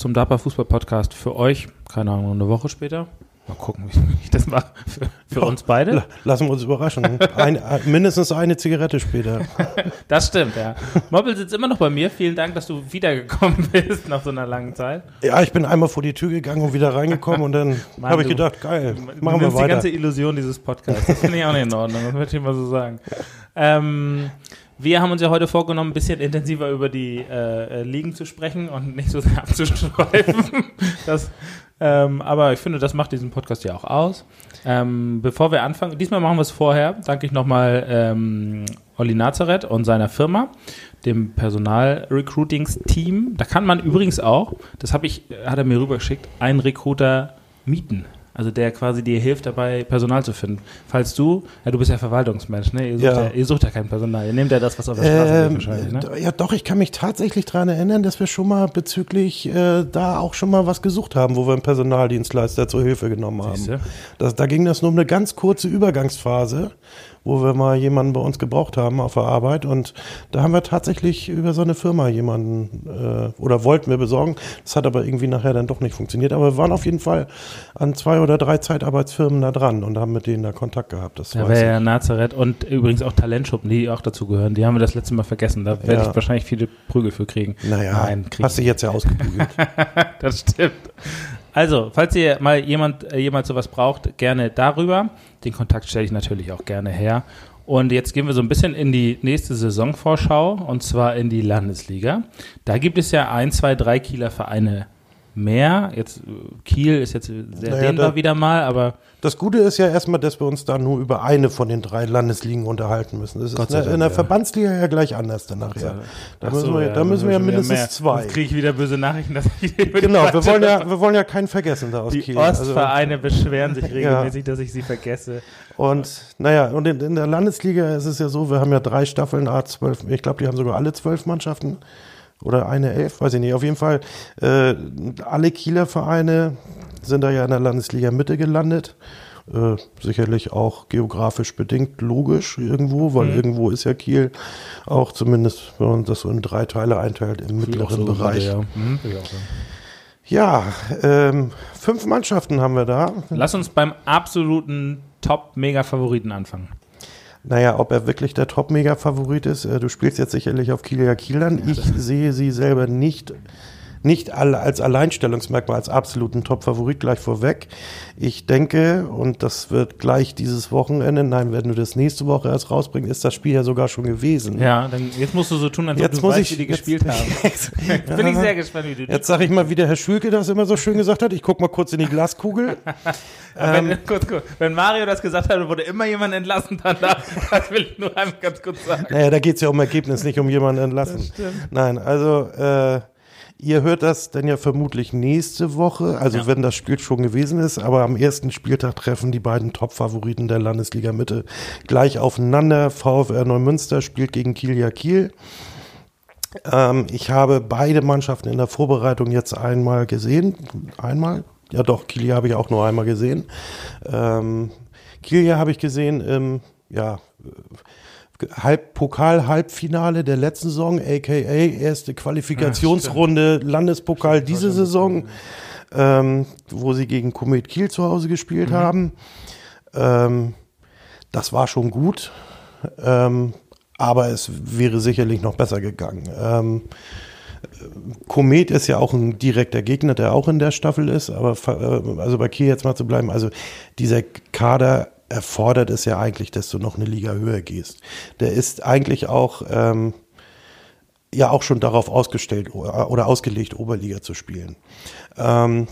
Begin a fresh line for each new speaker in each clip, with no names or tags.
Zum DAPA Fußball Podcast für euch. Keine Ahnung, eine Woche später. Mal gucken, wie ich das mache. Für, für uns beide.
Lassen wir uns überraschen. Ein, mindestens eine Zigarette später.
Das stimmt, ja. Mobbel sitzt immer noch bei mir. Vielen Dank, dass du wiedergekommen bist nach so einer langen Zeit.
Ja, ich bin einmal vor die Tür gegangen und wieder reingekommen und dann habe ich gedacht, geil, machen wir
nimmst die
weiter.
ganze Illusion dieses Podcasts. Das finde ich auch nicht in Ordnung. Das möchte ich mal so sagen. Ähm, wir haben uns ja heute vorgenommen, ein bisschen intensiver über die äh, äh, Ligen zu sprechen und nicht so sehr abzuschweifen. das, ähm, aber ich finde, das macht diesen Podcast ja auch aus. Ähm, bevor wir anfangen, diesmal machen wir es vorher, danke ich nochmal ähm, Olli Nazareth und seiner Firma, dem Personal-Recruitings-Team. Da kann man übrigens auch, das habe ich, hat er mir rübergeschickt, einen Recruiter mieten. Also der quasi dir hilft dabei, Personal zu finden. Falls du, ja du bist ja Verwaltungsmensch, ne? Ihr sucht ja,
Ja.
ihr sucht ja kein Personal. Ihr nehmt ja das, was auf der Straße liegt
Ähm,
wahrscheinlich, ne?
Ja, doch, ich kann mich tatsächlich daran erinnern, dass wir schon mal bezüglich äh, da auch schon mal was gesucht haben, wo wir einen Personaldienstleister zur Hilfe genommen haben. Das, da ging das nur um eine ganz kurze Übergangsphase, wo wir mal jemanden bei uns gebraucht haben auf der Arbeit und da haben wir tatsächlich über so eine Firma jemanden äh, oder wollten wir besorgen. Das hat aber irgendwie nachher dann doch nicht funktioniert. Aber wir waren auf jeden Fall an zwei oder drei Zeitarbeitsfirmen da dran und haben mit denen da Kontakt gehabt. Das
Da
weiß
wäre ja Nazareth und übrigens auch Talentschuppen, die auch dazu gehören. Die haben wir das letzte Mal vergessen. Da werde
Ja.
ich wahrscheinlich viele Prügel für kriegen.
Naja,
Nein, krieg
hast du jetzt ja ausgebügelt.
das stimmt. Also, falls ihr mal jemand, äh, jemand sowas braucht, gerne darüber. Den Kontakt stelle ich natürlich auch gerne her. Und jetzt gehen wir so ein bisschen in die nächste Saisonvorschau und zwar in die Landesliga. Da gibt es ja ein, zwei, drei Kieler Vereine mehr. Jetzt äh, Kiel ist jetzt sehr
Naja,
dehnbar
da-
wieder mal, aber
Das Gute ist ja erstmal, dass wir uns da nur über eine von den drei Landesligen unterhalten müssen. Das
Gott
ist
sei
in der,
Dank,
in der
ja.
Verbandsliga ja gleich anders dann nachher. Da müssen
so,
wir,
ja,
da müssen wir ja mindestens
mehr.
zwei.
Jetzt kriege ich wieder böse Nachrichten, dass ich
Genau, wir wollen ja, wir wollen ja keinen vergessen da aus
Die
Kiel. Also,
Ostvereine beschweren sich regelmäßig, dass ich sie vergesse.
und naja, und in, in der Landesliga ist es ja so, wir haben ja drei Staffeln, A zwölf, ich glaube, die haben sogar alle zwölf Mannschaften oder eine elf, weiß ich nicht. Auf jeden Fall, äh, alle Kieler Vereine sind da ja in der Landesliga Mitte gelandet. Äh, sicherlich auch geografisch bedingt logisch irgendwo, weil
Mhm.
irgendwo ist ja Kiel auch zumindest, wenn man das so in drei Teile einteilt, im mittleren Bereich.
Ja. Mhm.
Ja, ähm, fünf Mannschaften haben wir da.
Lass uns beim absoluten Top-Mega-Favoriten anfangen.
Naja, ob er wirklich der Top-Mega-Favorit ist, äh, du spielst jetzt sicherlich auf Kieler Kielern. Ich sehe sie selber nicht, nicht als Alleinstellungsmerkmal, als absoluten Top-Favorit gleich vorweg. Ich denke, und das wird gleich dieses Wochenende, nein, wenn du das nächste Woche erst rausbringst, ist das Spiel ja sogar schon gewesen.
Ja, dann jetzt musst du so tun, als ob
Jetzt
du
muss
weißt,
ich-
wie die
jetzt-
gespielt haben.
Jetzt,
Jetzt bin ich sehr gespannt, wie du
jetzt sage ich mal, wie der Herr Schülke das immer so schön gesagt hat. Ich gucke mal kurz in die Glaskugel.
wenn, kurz, kurz, wenn Mario das gesagt hat, wurde immer jemand entlassen danach. Das will ich nur einmal ganz kurz sagen.
Naja, da geht es ja um Ergebnis, nicht um jemanden entlassen. Nein, also äh, ihr hört das dann ja vermutlich nächste Woche, also
Ja.
wenn das Spiel schon gewesen ist, aber am ersten Spieltag treffen die beiden Top-Favoriten der Landesliga Mitte gleich aufeinander. VfR Neumünster spielt gegen Kiel Kiel. Ähm, ich habe beide Mannschaften in der Vorbereitung jetzt einmal gesehen. Einmal? Ja doch, Kiel habe ich auch nur einmal gesehen. Ähm, Kiel habe ich gesehen im, ja, Halb Pokal-Halbfinale der letzten Saison, aka erste Qualifikationsrunde Landespokal diese Saison, ähm, wo sie gegen Komet Kiel zu Hause gespielt haben. Ähm, das war schon gut, ähm, aber es wäre sicherlich noch besser gegangen. Ähm, Komet ist ja auch ein direkter Gegner, der auch in der Staffel ist, aber äh, also bei Kiel jetzt mal zu bleiben, also dieser Kader erfordert es ja eigentlich, dass du noch eine Liga höher gehst. Der ist eigentlich auch ähm, ja auch schon darauf ausgestellt oder oder ausgelegt, Oberliga zu spielen. Ähm,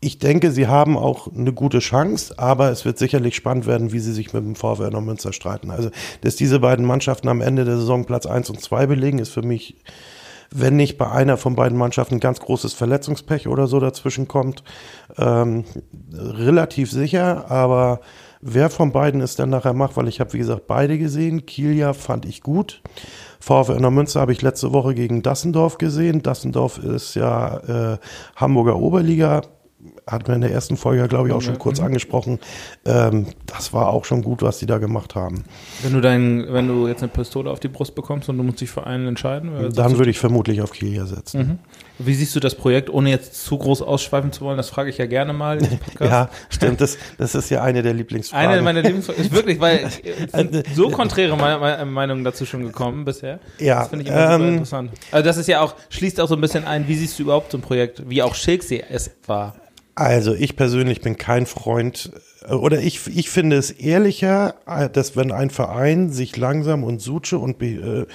ich denke, sie haben auch eine gute Chance, aber es wird sicherlich spannend werden, wie sie sich mit dem VfR Neumünster streiten. Also, dass diese beiden Mannschaften am Ende der Saison Platz 1 und 2 belegen, ist für mich, wenn nicht bei einer von beiden Mannschaften ganz großes Verletzungspech oder so dazwischen kommt, ähm, relativ sicher, aber wer von beiden es dann nachher macht, weil ich habe, wie gesagt, beide gesehen. Kielja fand ich gut. VfR Neumünster habe ich letzte Woche gegen Dassendorf gesehen. Dassendorf ist ja äh, Hamburger Oberliga hatten wir in der ersten Folge, glaube ich, auch schon kurz
mhm.
angesprochen. Ähm, das war auch schon gut, was die da gemacht haben.
Wenn du dein, wenn du jetzt eine Pistole auf die Brust bekommst und du musst dich für einen entscheiden,
Dann würde ich vermutlich auf Kiel setzen.
Mhm. Wie siehst du das Projekt, ohne jetzt zu groß ausschweifen zu wollen? Das frage ich ja gerne mal. im Podcast.
Ja, stimmt. Das, das ist ja eine der Lieblingsfragen.
Eine meiner Lieblingsfragen ist wirklich, weil so konträre Me- Me- Meinungen dazu schon gekommen bisher.
Ja,
Das finde ich immer super
ähm,
interessant. Also das ist ja auch, schließt auch so ein bisschen ein, wie siehst du überhaupt so ein Projekt, wie auch Schilksee es war.
Also ich persönlich bin kein Freund äh, oder ich, ich finde es ehrlicher, äh, dass wenn ein Verein sich langsam und suche und be, äh,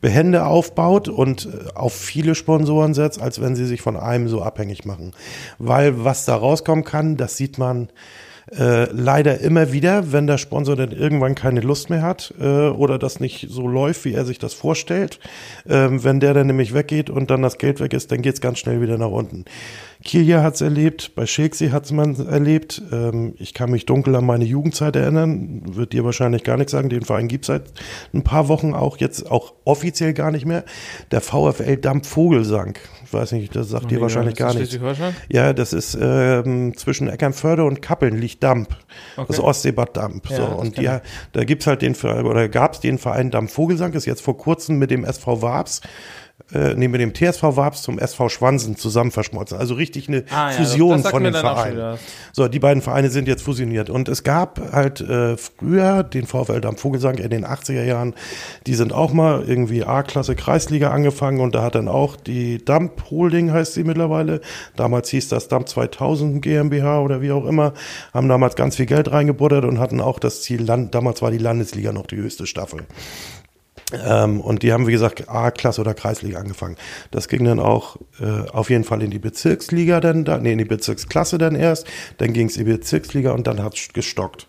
behende aufbaut und äh, auf viele Sponsoren setzt, als wenn sie sich von einem so abhängig machen. Weil was da rauskommen kann, das sieht man äh, leider immer wieder, wenn der Sponsor dann irgendwann keine Lust mehr hat äh, oder das nicht so läuft, wie er sich das vorstellt. Ähm, wenn der dann nämlich weggeht und dann das Geld weg ist, dann geht's ganz schnell wieder nach unten. Kilia hat's erlebt, bei Shakespeare hat's man erlebt. Ähm, ich kann mich dunkel an meine Jugendzeit erinnern, wird dir wahrscheinlich gar nichts sagen. Den Verein gibt's seit ein paar Wochen auch, jetzt auch offiziell gar nicht mehr. Der VfL Dampf Vogelsang. Ich weiß nicht, das sagt dir wahrscheinlich gar nichts. Ja, das ist ähm, zwischen Eckernförde und Kappeln liegt Damp. Das
Okay.
Ostseebad Damp.
Ja,
so,
das
und die, da gibt's halt den Verein, oder gab's den Verein Damp Vogelsang, ist jetzt vor kurzem mit dem SV Wabs, äh, nee, mit dem TSV Wabs zum SV Schwansen zusammen verschmolzen. Also richtig eine
Ah, ja,
Fusion von den Vereinen. So, die beiden Vereine sind jetzt fusioniert. Und es gab halt äh, früher den VfL Dampf Vogelsang in den 80er Jahren, die sind auch mal irgendwie A-Klasse Kreisliga angefangen und da hat dann auch die Damp Holding heißt sie mittlerweile. Damals hieß das Damp 2000 GmbH oder wie auch immer, haben damals ganz viel Geld reingebuttert und hatten auch das Ziel, Land, damals war die Landesliga noch die höchste Staffel. Ähm, und die haben, wie gesagt, A-Klasse oder Kreisliga angefangen. Das ging dann auch äh, auf jeden Fall in die Bezirksliga dann, da, nee, in die Bezirksklasse dann erst. Dann ging es in die Bezirksliga und dann hat es gestockt.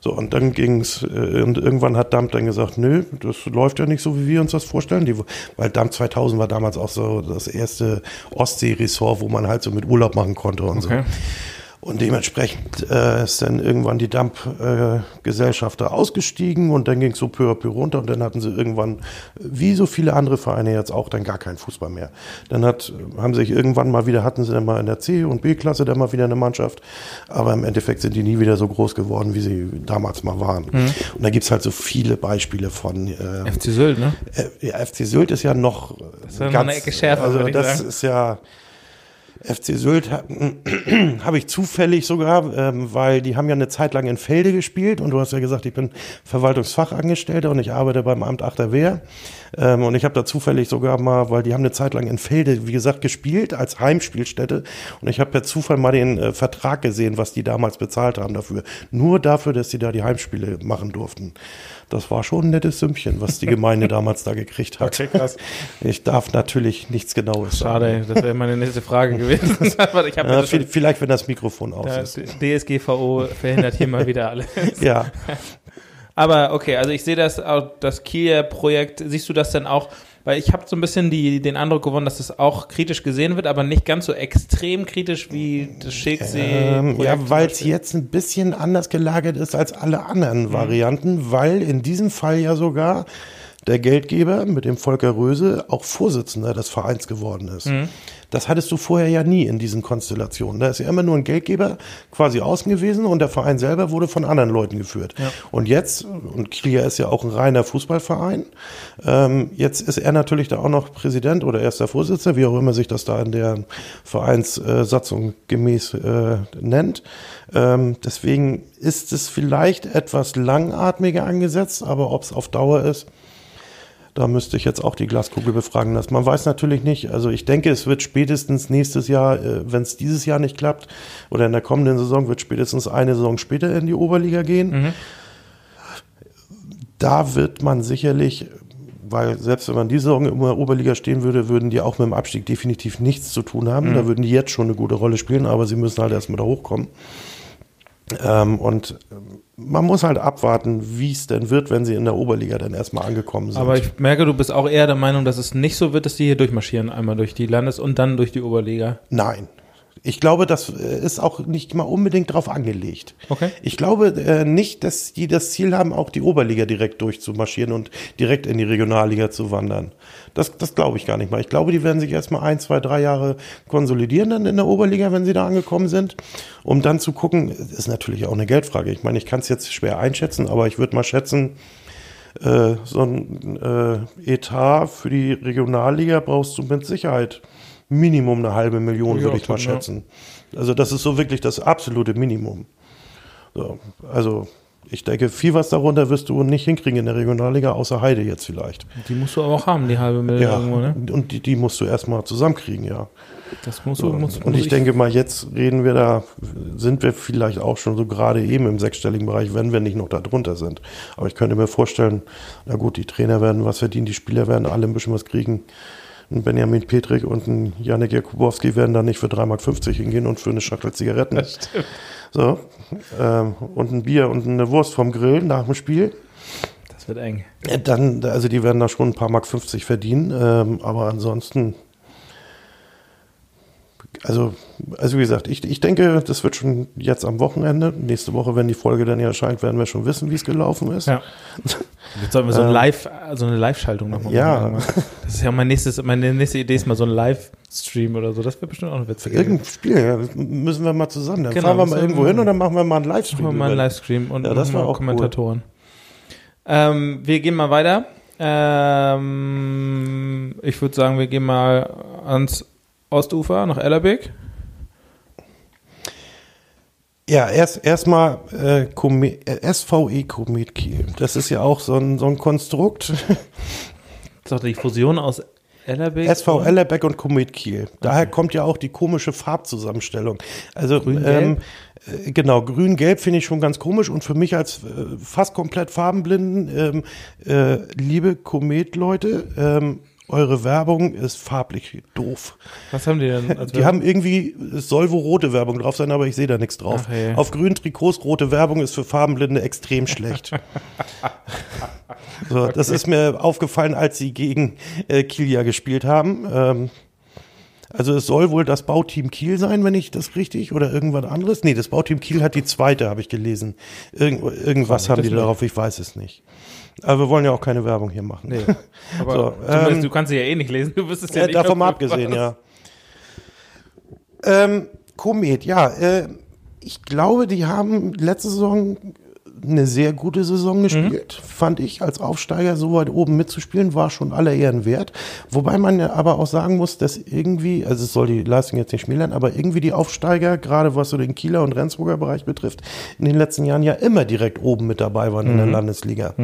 So, und dann ging's äh, und irgendwann hat Dampf dann gesagt, nö, das läuft ja nicht so, wie wir uns das vorstellen. Die, weil Dampf 2000 war damals auch so das erste Ostsee-Ressort, wo man halt so mit Urlaub machen konnte und
Okay.
so. Und dementsprechend äh, ist dann irgendwann die Dump-Gesellschaft da ausgestiegen und dann ging es so peu à peu runter und dann hatten sie irgendwann, wie so viele andere Vereine jetzt auch, dann gar keinen Fußball mehr. Dann hat, haben sich irgendwann mal wieder, hatten sie dann mal in der C- und B-Klasse dann mal wieder eine Mannschaft, aber im Endeffekt sind die nie wieder so groß geworden, wie sie damals mal waren. Und da gibt's halt so viele Beispiele von äh,
FC Sylt, ne?
äh, ja, FC Sylt ist ja noch
ist ja noch eine Ecke schärfer,
Also das ist ja FC Sylt ha- habe ich zufällig sogar, ähm, weil die haben ja eine Zeit lang in Felde gespielt und du hast ja gesagt, ich bin Verwaltungsfachangestellter und ich arbeite beim Amt Achterwehr ähm, und ich habe da zufällig sogar mal, weil die haben eine Zeit lang in Felde, wie gesagt, gespielt als Heimspielstätte und ich habe per Zufall mal den äh, Vertrag gesehen, was die damals bezahlt haben dafür. Nur dafür, dass sie da die Heimspiele machen durften. Das war schon ein nettes Sümmchen, was die Gemeinde damals da gekriegt hat.
Okay, krass.
Ich darf natürlich nichts Genaues sagen.
Schade, das wäre meine nächste Frage gewesen. Habe
Ja,
das schon,
vi- vielleicht, wenn das Mikrofon aus ist.
DSGVO verhindert hier mal wieder alles.
Ja,
Aber okay, also ich sehe das auch, das Kia-Projekt, siehst du das denn auch? Weil ich habe so ein bisschen die, den Eindruck gewonnen, dass das auch kritisch gesehen wird, aber nicht ganz so extrem kritisch wie das Schilksee.
ähm, ja weil es jetzt ein bisschen anders gelagert ist als alle anderen
Mhm.
Varianten, weil in diesem Fall ja sogar der Geldgeber mit dem Volker Röse auch Vorsitzender des Vereins geworden ist.
Mhm.
Das hattest du vorher ja nie in diesen Konstellationen. Da ist ja immer nur ein Geldgeber quasi außen gewesen und der Verein selber wurde von anderen Leuten geführt. Und jetzt, und Kilia ist ja auch ein reiner Fußballverein, ähm, jetzt ist er natürlich da auch noch Präsident oder erster Vorsitzender, wie auch immer sich das da in der Vereinssatzung gemäß äh, nennt. Ähm, deswegen ist es vielleicht etwas langatmiger angesetzt, aber ob es auf Dauer ist, da müsste ich jetzt auch die Glaskugel befragen lassen. Man weiß natürlich nicht. Also ich denke, es wird spätestens nächstes Jahr, äh, wenn es dieses Jahr nicht klappt, oder in der kommenden Saison wird spätestens eine Saison später in die Oberliga gehen. Da wird man sicherlich, weil selbst wenn man diese Saison in der Oberliga stehen würde, würden die auch mit dem Abstieg definitiv nichts zu tun haben. Da würden die jetzt schon eine gute Rolle spielen, aber sie müssen halt erstmal da hochkommen. Ähm, und ähm, man muss halt abwarten, wie es denn wird, wenn sie in der Oberliga dann erstmal angekommen sind.
Aber ich merke, du bist auch eher der Meinung, dass es nicht so wird, dass die hier durchmarschieren, einmal durch die Landes- und dann durch die Oberliga.
Nein. Ich glaube, das äh, ist auch nicht mal unbedingt drauf angelegt.
Okay.
Ich glaube äh, nicht, dass die das Ziel haben, auch die Oberliga direkt durchzumarschieren und direkt in die Regionalliga zu wandern. Das, das glaube ich gar nicht mal. Ich glaube, die werden sich erstmal ein, zwei, drei Jahre konsolidieren dann in der Oberliga, wenn sie da angekommen sind, um dann zu gucken, ist natürlich auch eine Geldfrage. Ich meine, ich kann es jetzt schwer einschätzen, aber ich würde mal schätzen, äh, so ein äh, Etat für die Regionalliga brauchst du mit Sicherheit Minimum eine halbe Million,
Ja,
würde ich mal
ja.
schätzen. Also das ist so wirklich das absolute Minimum. So, also ich denke, viel was darunter wirst du nicht hinkriegen in der Regionalliga, außer Heide jetzt vielleicht.
Die musst du aber auch haben, die halbe Million
Ja,
irgendwo, ne?
und die, die musst du erstmal zusammenkriegen, ja.
Das musst du,
So.
musst,
Und ich denke mal, jetzt reden wir da, sind wir vielleicht auch schon so gerade eben im sechsstelligen Bereich, wenn wir nicht noch da drunter sind. Aber ich könnte mir vorstellen, na gut, die Trainer werden was verdienen, die Spieler werden alle ein bisschen was kriegen. Ein Benjamin Petrik und ein Janek Jakubowski werden da nicht für 3,50 Mark hingehen und für eine Schachtel Zigaretten.
Das stimmt.
So. Ähm, und ein Bier und eine Wurst vom Grill nach dem Spiel.
Das wird eng.
Äh, Dann, also die werden da schon ein paar Mark 50 verdienen, ähm, aber ansonsten, also, also wie gesagt, ich, ich denke, das wird schon jetzt am Wochenende. Nächste Woche, wenn die Folge dann hier erscheint, werden wir schon wissen, wie es gelaufen ist.
Ja. Jetzt sollten wir so, ein Live, so eine Live-Schaltung nochmal
Ähm, Ja.
machen. Das ist ja mein nächstes, meine nächste Idee ist mal so ein Live-Stream oder so. Das wäre bestimmt auch eine witzige.
Irgendein Spiel, ja, müssen wir mal zusammen. Dann
Genau,
fahren wir mal irgendwo hin und dann machen wir mal einen Livestream.
Machen wir mal einen Livestream und
Ja, das
machen
war auch
Kommentatoren. Ähm, wir gehen mal weiter. Ähm, ich würde sagen, wir gehen mal ans Ostufer nach Ellerbeck.
Ja, erst erstmal äh, äh, SVE Komet Kiel. Das ist ja auch so ein, so ein Konstrukt.
Das ist doch die Fusion aus Ellerbeck.
SV Ellerbeck und Komet Kiel. Daher kommt ja auch die komische Farbzusammenstellung. Also ähm, äh, genau, grün-gelb finde ich schon ganz komisch und für mich als äh, fast komplett farbenblinden, ähm, äh, liebe Komet-Leute, ähm, eure Werbung ist farblich doof.
Was haben die denn?
Die haben irgendwie, es soll wohl rote Werbung drauf sein, aber ich sehe da nichts drauf.
Ach, je.
Auf grünen Trikots rote Werbung ist für Farbenblinde extrem schlecht. so, das ist mir aufgefallen, als sie gegen äh, Kiel ja gespielt haben. Ähm, also es soll wohl das Bauteam Kiel sein, wenn ich das richtig, oder irgendwas anderes. Nee, das Bauteam Kiel hat die zweite, habe ich gelesen. Irgend, irgendwas haben die darauf, ich weiß es nicht. Aber wir wollen ja auch keine Werbung hier machen.
Nee. Aber
So, ähm,
du kannst sie ja eh nicht lesen. Du wirst es ja
Ja,
nicht
davon mal abgesehen, ja. Ähm, Komet, ja. Äh, ich glaube, die haben letzte Saison eine sehr gute Saison gespielt, fand ich, als Aufsteiger so weit oben mitzuspielen, war schon aller Ehren wert. Wobei man ja aber auch sagen muss, dass irgendwie, also es soll die Leistung jetzt nicht schmälern, aber irgendwie die Aufsteiger, gerade was so den Kieler und Rendsburger Bereich betrifft, in den letzten Jahren ja immer direkt oben mit dabei waren in der Landesliga.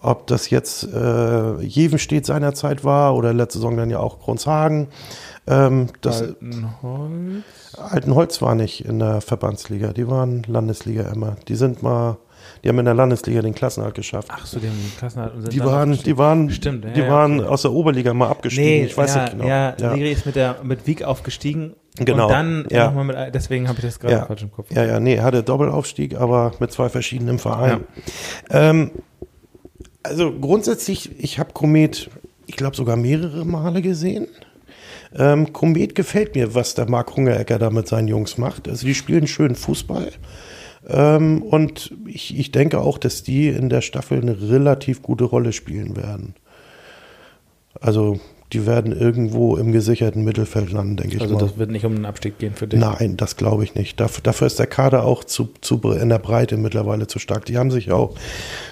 Ob das jetzt äh, Jevenstedt seinerzeit war oder letzte Saison dann ja auch Grundshagen. Ähm, das
Altenholz.
Altenholz war nicht in der Verbandsliga, die waren Landesliga immer. Die sind mal, die haben in der Landesliga den Klassenerhalt geschafft.
Ach so, die haben den Klassenhalt und sind
die waren, die waren,
Stimmt, ja,
die
ja,
waren
okay.
aus der Oberliga mal abgestiegen. ich weiß
ja,
nicht genau.
Ja,
ja.
Ligri ist mit der mit Wieg aufgestiegen
Genau,
und dann
ja.
nochmal mit deswegen habe ich das gerade
Ja.
falsch im Kopf.
Ja, ja, nee, hatte Doppelaufstieg, aber mit zwei verschiedenen Vereinen. Ähm, also grundsätzlich, ich habe Komet, ich glaube sogar mehrere Male gesehen. Ähm, Komet gefällt mir, was der Marc Hungerecker da mit seinen Jungs macht. Also die spielen schön Fußball. Ähm, und ich, ich denke auch, dass die in der Staffel eine relativ gute Rolle spielen werden. Also die werden irgendwo im gesicherten Mittelfeld landen, denke ich
Also
mal.
das wird nicht um den Abstieg gehen für dich.
Nein, das glaube ich nicht. Dafür, dafür ist der Kader auch zu, zu in der Breite mittlerweile zu stark. Die haben sich auch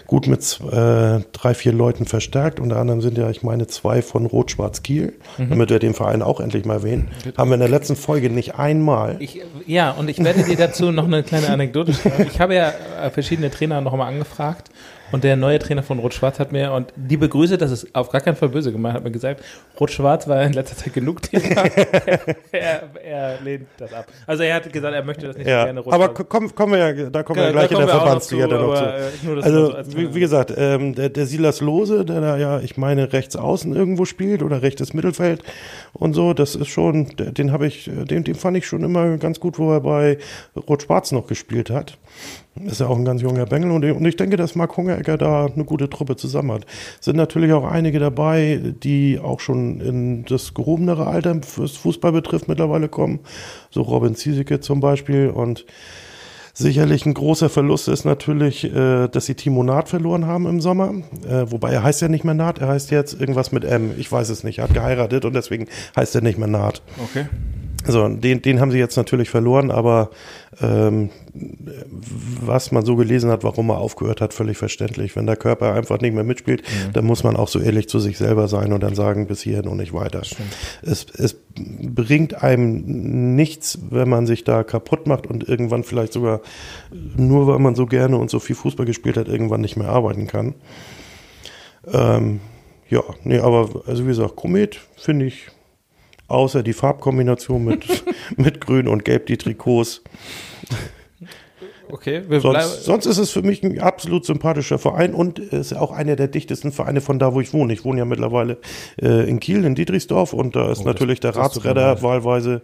gut mit äh, drei, vier Leuten verstärkt. Unter anderem sind ja, ich meine, zwei von Rot-Schwarz-Kiel,
Mhm.
damit wir den Verein auch endlich mal erwähnen. Haben wir in der letzten Folge nicht einmal.
Ich, ja, und ich werde dir dazu noch eine kleine Anekdote schreiben. Ich habe ja äh, verschiedene Trainer noch mal angefragt und der neue Trainer von Rot-Schwarz hat mir, und die begrüße, das ist auf gar keinen Fall böse gemeint, hat mir gesagt, Rot-Schwarz war in letzter Zeit genug Thema. er, er lehnt das ab. Also er hat gesagt, er möchte das nicht so
ja,
gerne
aber ko- kommen, kommen wir ja, da kommen wir ja
Da
gleich in der
wir auch noch
Verbandsliga
zu,
dann noch zu.
äh,
Also
so als
wie, wie gesagt, ähm, der, der Silas Lose, der da ja, ich meine, rechts außen irgendwo spielt oder rechtes Mittelfeld und so, das ist schon, den habe ich, den, den fand ich schon immer ganz gut, wo er bei Rot-Schwarz noch gespielt hat. Ist ja auch ein ganz junger Bengel und, ich denke, dass Marc Hungerecker da eine gute Truppe zusammen hat. Sind natürlich auch einige dabei, die auch schon in das gehobenere Alter, was Fußball betrifft, mittlerweile kommen. So Robin Ziesecke zum Beispiel und Sicherlich ein großer Verlust ist natürlich, äh, dass sie Timo Naht verloren haben im Sommer. Äh, wobei er heißt ja nicht mehr Naht, er heißt jetzt irgendwas mit M. Ich weiß es nicht. Er hat geheiratet und deswegen heißt er nicht mehr Naht.
Okay.
So, den, den haben sie jetzt natürlich verloren, aber ähm, was man so gelesen hat, warum er aufgehört hat, völlig verständlich. Wenn der Körper einfach nicht mehr mitspielt, mhm. dann muss man auch so ehrlich zu sich selber sein und dann sagen, bis hierhin und nicht weiter. Es, es bringt einem nichts, wenn man sich da kaputt macht und irgendwann vielleicht sogar, nur weil man so gerne und so viel Fußball gespielt hat, irgendwann nicht mehr arbeiten kann. Ähm, ja, nee, aber also wie gesagt, Komet finde ich außer die Farbkombination mit, mit Grün und Gelb, die Trikots.
Okay,
sonst, sonst, ist es für mich ein absolut sympathischer Verein und ist auch einer der dichtesten Vereine von da, wo ich wohne. Ich wohne ja mittlerweile äh, in Kiel, in Dietrichsdorf und da ist oh, natürlich das, der Ratsredder wahlweise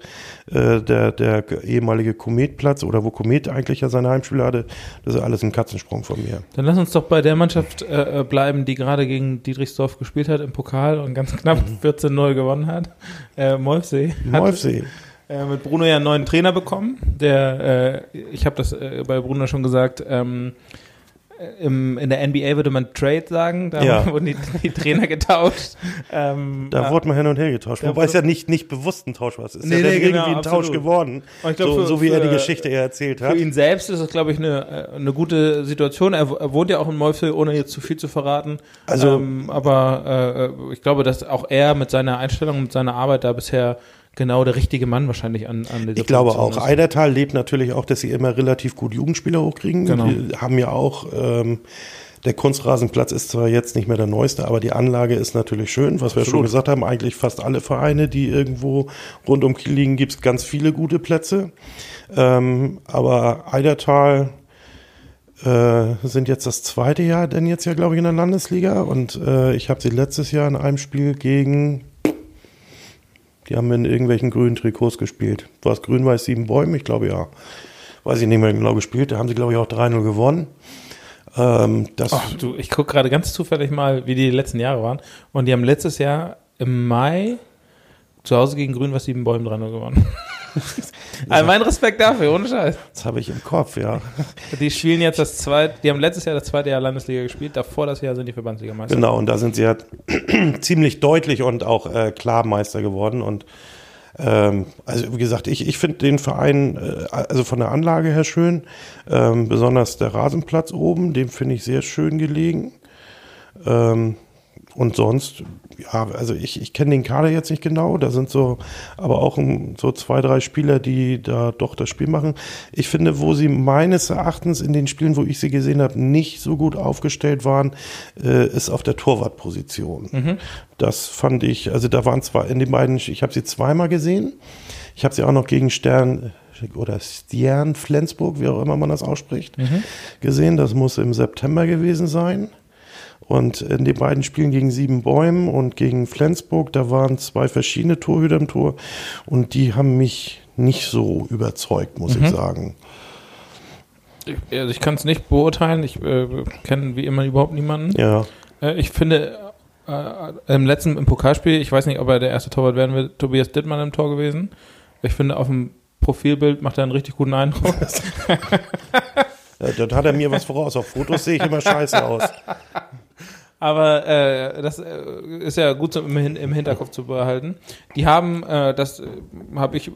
äh, der, der ehemalige Kometplatz oder wo Komet eigentlich ja seine Heimspiele hatte. Das ist alles ein Katzensprung von mir.
Dann lass uns doch bei der Mannschaft äh, äh bleiben, die gerade gegen Dietrichsdorf gespielt hat im Pokal und ganz knapp 14-0 mhm. gewonnen hat. Äh, Molfsee.
Molfsee
äh, mit Bruno ja einen neuen Trainer bekommen. Der, äh, ich habe das äh, bei Bruno schon gesagt, ähm, äh, im, in der NBA würde man Trade sagen, da ja. wurden die, die, Trainer getauscht.
Ähm, da wurde man hin und her getauscht, wobei es ja nicht, nicht bewusst ein Tausch war. Es ist nee, ja nee, genau, irgendwie ein absolut. Tausch geworden, glaub, so, für, so, wie er die Geschichte eher erzählt hat.
Für ihn selbst ist es, glaube ich, eine, äh, eine gute Situation. Er, er wohnt ja auch in Mäufel, ohne jetzt zu viel zu verraten. Also, ähm, aber äh, ich glaube, dass auch er mit seiner Einstellung, mit seiner Arbeit da bisher genau der richtige Mann wahrscheinlich an, an
Ich glaube auch. Ist. Eidertal lebt natürlich auch, dass sie immer relativ gut Jugendspieler hochkriegen. Genau. Die haben ja auch, ähm, der Kunstrasenplatz ist zwar jetzt nicht mehr der neueste, aber die Anlage ist natürlich schön. Was Absolut. wir schon gesagt haben, eigentlich fast alle Vereine, die irgendwo rund um Kiel liegen, gibt es ganz viele gute Plätze. Ähm, aber Eidertal äh, sind jetzt das zweite Jahr denn jetzt ja, glaube ich, in der Landesliga. Und äh, ich habe sie letztes Jahr in einem Spiel gegen die haben in irgendwelchen grünen Trikots gespielt. War es grün-weiß sieben Bäume? Ich glaube ja. Weiß ich nicht mehr genau gespielt. Da haben sie, glaube ich, auch 3-0 gewonnen.
Ähm, Ach, du, ich gucke gerade ganz zufällig mal, wie die, die letzten Jahre waren. Und die haben letztes Jahr im Mai zu Hause gegen Grün-Weiß sieben Bäume 3-0 gewonnen. also mein Respekt dafür, ohne Scheiß.
Das habe ich im Kopf, ja.
Die spielen jetzt das zweite, die haben letztes Jahr das zweite Jahr Landesliga gespielt, davor das Jahr sind die Verbandsligameister.
Genau, und da sind sie halt ziemlich deutlich und auch äh, klar Meister geworden und ähm, also wie gesagt, ich, ich finde den Verein äh, also von der Anlage her schön, ähm, besonders der Rasenplatz oben, dem finde ich sehr schön gelegen. Ähm, und sonst, ja, also ich, ich kenne den Kader jetzt nicht genau. Da sind so, aber auch so zwei, drei Spieler, die da doch das Spiel machen. Ich finde, wo sie meines Erachtens in den Spielen, wo ich sie gesehen habe, nicht so gut aufgestellt waren, äh, ist auf der Torwartposition. Mhm. Das fand ich, also da waren zwar in den beiden, ich habe sie zweimal gesehen. Ich habe sie auch noch gegen Stern oder Stern Flensburg, wie auch immer man das ausspricht, mhm. gesehen. Das muss im September gewesen sein. Und in den beiden Spielen gegen Sieben Bäumen und gegen Flensburg, da waren zwei verschiedene Torhüter im Tor und die haben mich nicht so überzeugt, muss mhm. ich sagen.
Also ich kann es nicht beurteilen. Ich äh, kenne wie immer überhaupt niemanden.
Ja.
Äh, ich finde äh, im letzten im Pokalspiel, ich weiß nicht, ob er der erste Torwart werden wird, Tobias Dittmann im Tor gewesen. Ich finde auf dem Profilbild macht er einen richtig guten Eindruck.
dort hat er mir was voraus. Auf Fotos sehe ich immer scheiße aus.
Aber äh, das äh, ist ja gut im, im Hinterkopf zu behalten. Die haben, äh, das äh, habe ich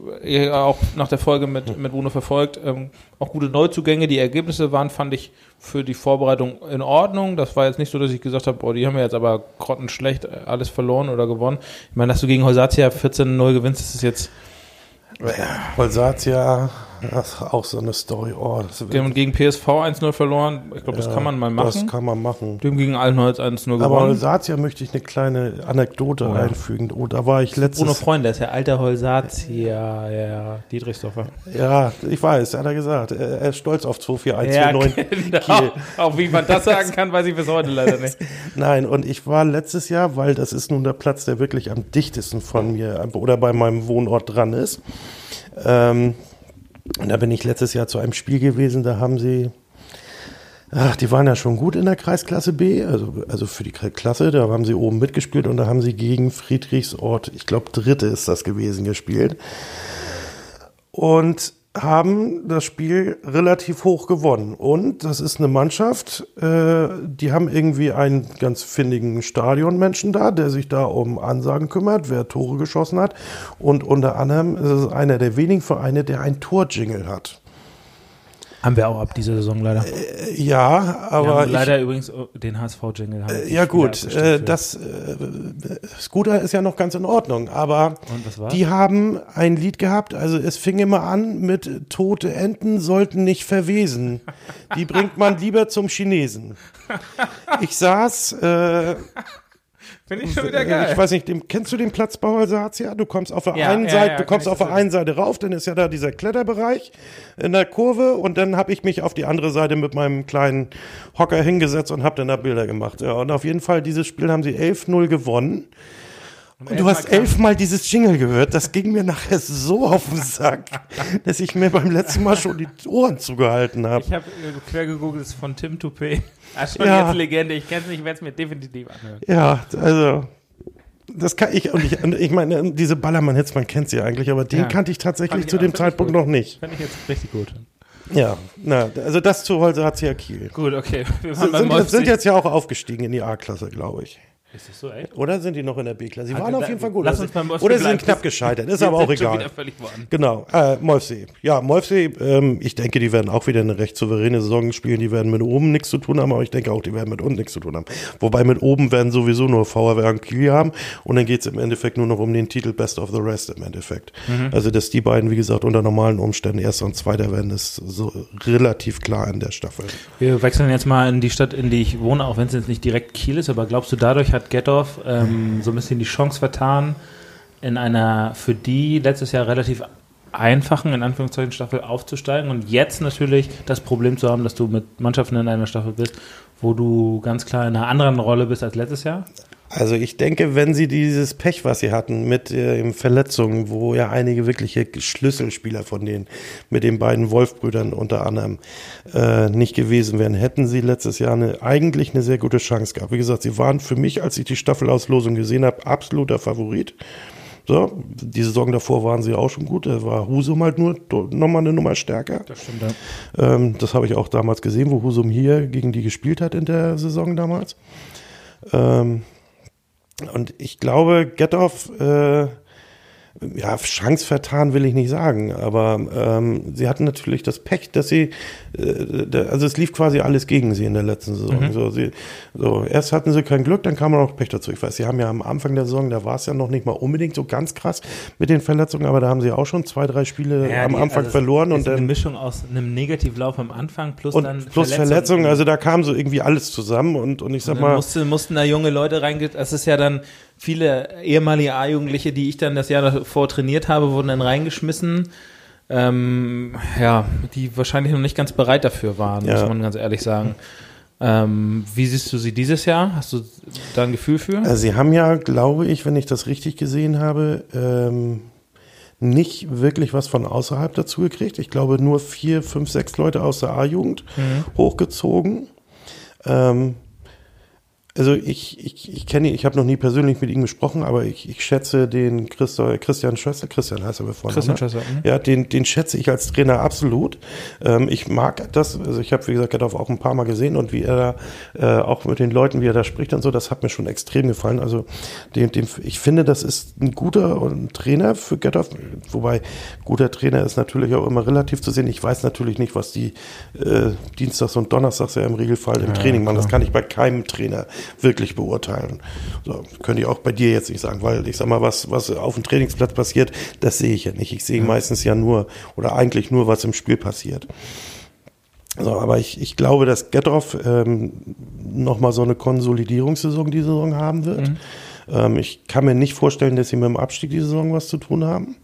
auch nach der Folge mit, mit Bruno verfolgt, ähm, auch gute Neuzugänge. Die Ergebnisse waren, fand ich, für die Vorbereitung in Ordnung. Das war jetzt nicht so, dass ich gesagt habe, boah, die haben ja jetzt aber grottenschlecht äh, alles verloren oder gewonnen. Ich meine, dass du gegen Holsatia 14-0 gewinnst, das ist jetzt...
Ja, Holsatia das ist auch so eine Story. Oh,
Die haben gegen PSV 1-0 verloren. Ich glaube, das kann man mal machen.
Das kann man machen.
Dem gegen Altenholz 1-0
Aber
gewonnen.
Holsatia möchte ich eine kleine Anekdote
Oh ja.
einfügen. Oh, da war ich
Bruno
letztes
Freund, der ist ja alter Holsatia, ja, ja, Dietrichsdorfer.
Ja, ich weiß, hat er gesagt. Er, ist stolz auf 241
Ja,
29
genau.
Kiel.
Auch wie man das sagen kann, weiß ich bis heute leider nicht.
Nein, und ich war letztes Jahr, weil das ist nun der Platz, der wirklich am dichtesten von mir oder bei meinem Wohnort dran ist. Ähm, und da bin ich letztes Jahr zu einem Spiel gewesen, da haben sie, ach, die waren ja schon gut in der Kreisklasse B, also, also für die Klasse, da haben sie oben mitgespielt und da haben sie gegen Friedrichsort, ich glaube Dritte ist das gewesen, gespielt. Und haben das Spiel relativ hoch gewonnen. Und das ist eine Mannschaft, äh, die haben irgendwie einen ganz findigen Stadionmenschen da, der sich da um Ansagen kümmert, wer Tore geschossen hat. Und unter anderem ist es einer der wenigen Vereine, der ein Torjingle hat.
Haben wir auch ab dieser Saison leider.
Äh, Ja, aber ich,
leider übrigens oh, den HSV-Jingle. haben
äh, ja gut, äh, das äh, Scooter ist ja noch ganz in Ordnung, aber
Und was war?
Die haben ein Lied gehabt, also es fing immer an mit Tote Enten sollten nicht verwesen. Die bringt man lieber zum Chinesen. Ich saß, äh,
Finde ich schon
äh,
wieder geil.
ich weiß nicht, dem, kennst du den Platzbau Sarzia? Du kommst auf der
Ja,
einen
ja,
Seite,
ja,
du kommst auf der einen Seite rauf, dann ist ja da dieser Kletterbereich in der Kurve und dann habe ich mich auf die andere Seite mit meinem kleinen Hocker hingesetzt und habe dann da Bilder gemacht. Ja, und auf jeden Fall, dieses Spiel haben sie 11-0 gewonnen. Und du
elfmal
hast elfmal dieses Jingle gehört. Das ging mir nachher so auf den Sack, dass ich mir beim letzten Mal schon die Ohren zugehalten habe.
Ich habe äh, quer gegoogelt, ist von Tim Toupé. Ah, schon
Ja.
jetzt Legende. Ich kenne es nicht, werde es mir definitiv anhören.
Ja, also das kann ich und ich, ich meine, diese Ballermann-Hits, man kennt sie eigentlich, aber den
Ja.
kannte ich tatsächlich
Fand ich
zu dem Zeitpunkt
gut.
noch nicht.
Fände ich jetzt richtig gut.
Ja, na, also das zu Holzratia Kiel.
Gut, okay. Wir waren
Sind, sind jetzt ja auch aufgestiegen in die A-Klasse, glaube ich.
Ist das so, echt?
Oder sind die noch in der B-Klasse? Sie
Also
waren
da-
auf jeden Fall gut.
lass uns beim Wolfsee
Oder sie sind knapp gescheitert, ist aber auch egal. Genau, äh, Molfsee. Ja, Molfsee, ähm, ich denke, die werden auch wieder eine recht souveräne Saison spielen. Die werden mit oben nichts zu tun haben, aber ich denke auch, die werden mit unten nichts zu tun haben. Wobei mit oben werden sowieso nur VRW und Kiel haben und dann geht es im Endeffekt nur noch um den Titel Best of the Rest im Endeffekt. Also, dass die beiden, wie gesagt, unter normalen Umständen Erster und Zweiter werden, ist so relativ klar in der Staffel.
Wir wechseln jetzt mal in die Stadt, in die ich wohne, auch wenn es jetzt nicht direkt Kiel ist, aber glaubst du, dadurch hat Gettorf ähm, so ein bisschen die Chance vertan, in einer für die letztes Jahr relativ einfachen, in Anführungszeichen, Staffel aufzusteigen und jetzt natürlich das Problem zu haben, dass du mit Mannschaften in einer Staffel bist, wo du ganz klar in einer anderen Rolle bist als letztes Jahr?
Also ich denke, wenn sie dieses Pech, was sie hatten mit äh, Verletzungen, wo ja einige wirkliche Schlüsselspieler von denen, mit den beiden Wolf-Brüdern unter anderem, äh, nicht gewesen wären, hätten sie letztes Jahr eine, eigentlich eine sehr gute Chance gehabt. Wie gesagt, sie waren für mich, als ich die Staffelauslosung gesehen habe, absoluter Favorit. So, die Saison davor waren sie auch schon gut. Da war Husum halt nur nochmal eine Nummer stärker.
Das stimmt, ja.
Ähm, das habe ich auch damals gesehen, wo Husum hier gegen die gespielt hat in der Saison damals. Ähm, und ich glaube, Gethoff, äh, ja, Chance vertan will ich nicht sagen, aber ähm, sie hatten natürlich das Pech, dass sie, äh, da, also es lief quasi alles gegen sie in der letzten Saison. So, sie, so, erst hatten sie kein Glück, dann kam auch noch Pech dazu. Ich weiß, sie haben ja am Anfang der Saison, da war es ja noch nicht mal unbedingt so ganz krass mit den Verletzungen, aber da haben sie auch schon zwei, drei Spiele
Ja,
am
die-
Anfang
also
verloren
ist
und
eine
dann
Mischung aus einem Negativlauf am Anfang plus
und
dann
plus Verletzungen, also da kam so irgendwie alles zusammen und, und ich sag
Und
mal,
musste, mussten da junge Leute reingehen. Das ist ja dann viele ehemalige A-Jugendliche, die ich dann das Jahr davor trainiert habe, wurden dann reingeschmissen. Ähm, ja, die wahrscheinlich noch nicht ganz bereit dafür waren,
Ja.
muss man ganz ehrlich sagen. Ähm, wie siehst du sie dieses Jahr? Hast du da ein Gefühl für?
Also Sie haben ja, glaube ich, wenn ich das richtig gesehen habe, ähm, nicht wirklich was von außerhalb dazu gekriegt. Ich glaube nur vier, fünf, sechs Leute aus der A-Jugend hochgezogen. Ähm, also ich, ich, ich kenne ihn, ich habe noch nie persönlich mit ihm gesprochen, aber ich, ich schätze den Christo, Christian Schösser, Christian heißt er bevor.
Christian Schösser, mhm.
Ja, den, den schätze ich als Trainer absolut. Ähm, ich mag das, also ich habe, wie gesagt, Gedorf auch ein paar Mal gesehen und wie er da, äh, auch mit den Leuten, wie er da spricht und so, das hat mir schon extrem gefallen. Also den, den, ich finde, das ist ein guter ein Trainer für Gedorf, wobei guter Trainer ist natürlich auch immer relativ zu sehen. Ich weiß natürlich nicht, was die äh, Dienstags und Donnerstags ja im Regelfall im Training machen. Das kann ich bei keinem Trainer wirklich beurteilen. So, könnte ich auch bei dir jetzt nicht sagen, weil ich sag mal, was, was auf dem Trainingsplatz passiert, das sehe ich ja nicht. Ich sehe mhm. meistens ja nur oder eigentlich nur, was im Spiel passiert. So, aber ich, ich glaube, dass Getroff ähm, nochmal so eine Konsolidierungssaison die Saison haben wird. Mhm. Ähm, ich kann mir nicht vorstellen, dass sie mit dem Abstieg die Saison was zu tun haben.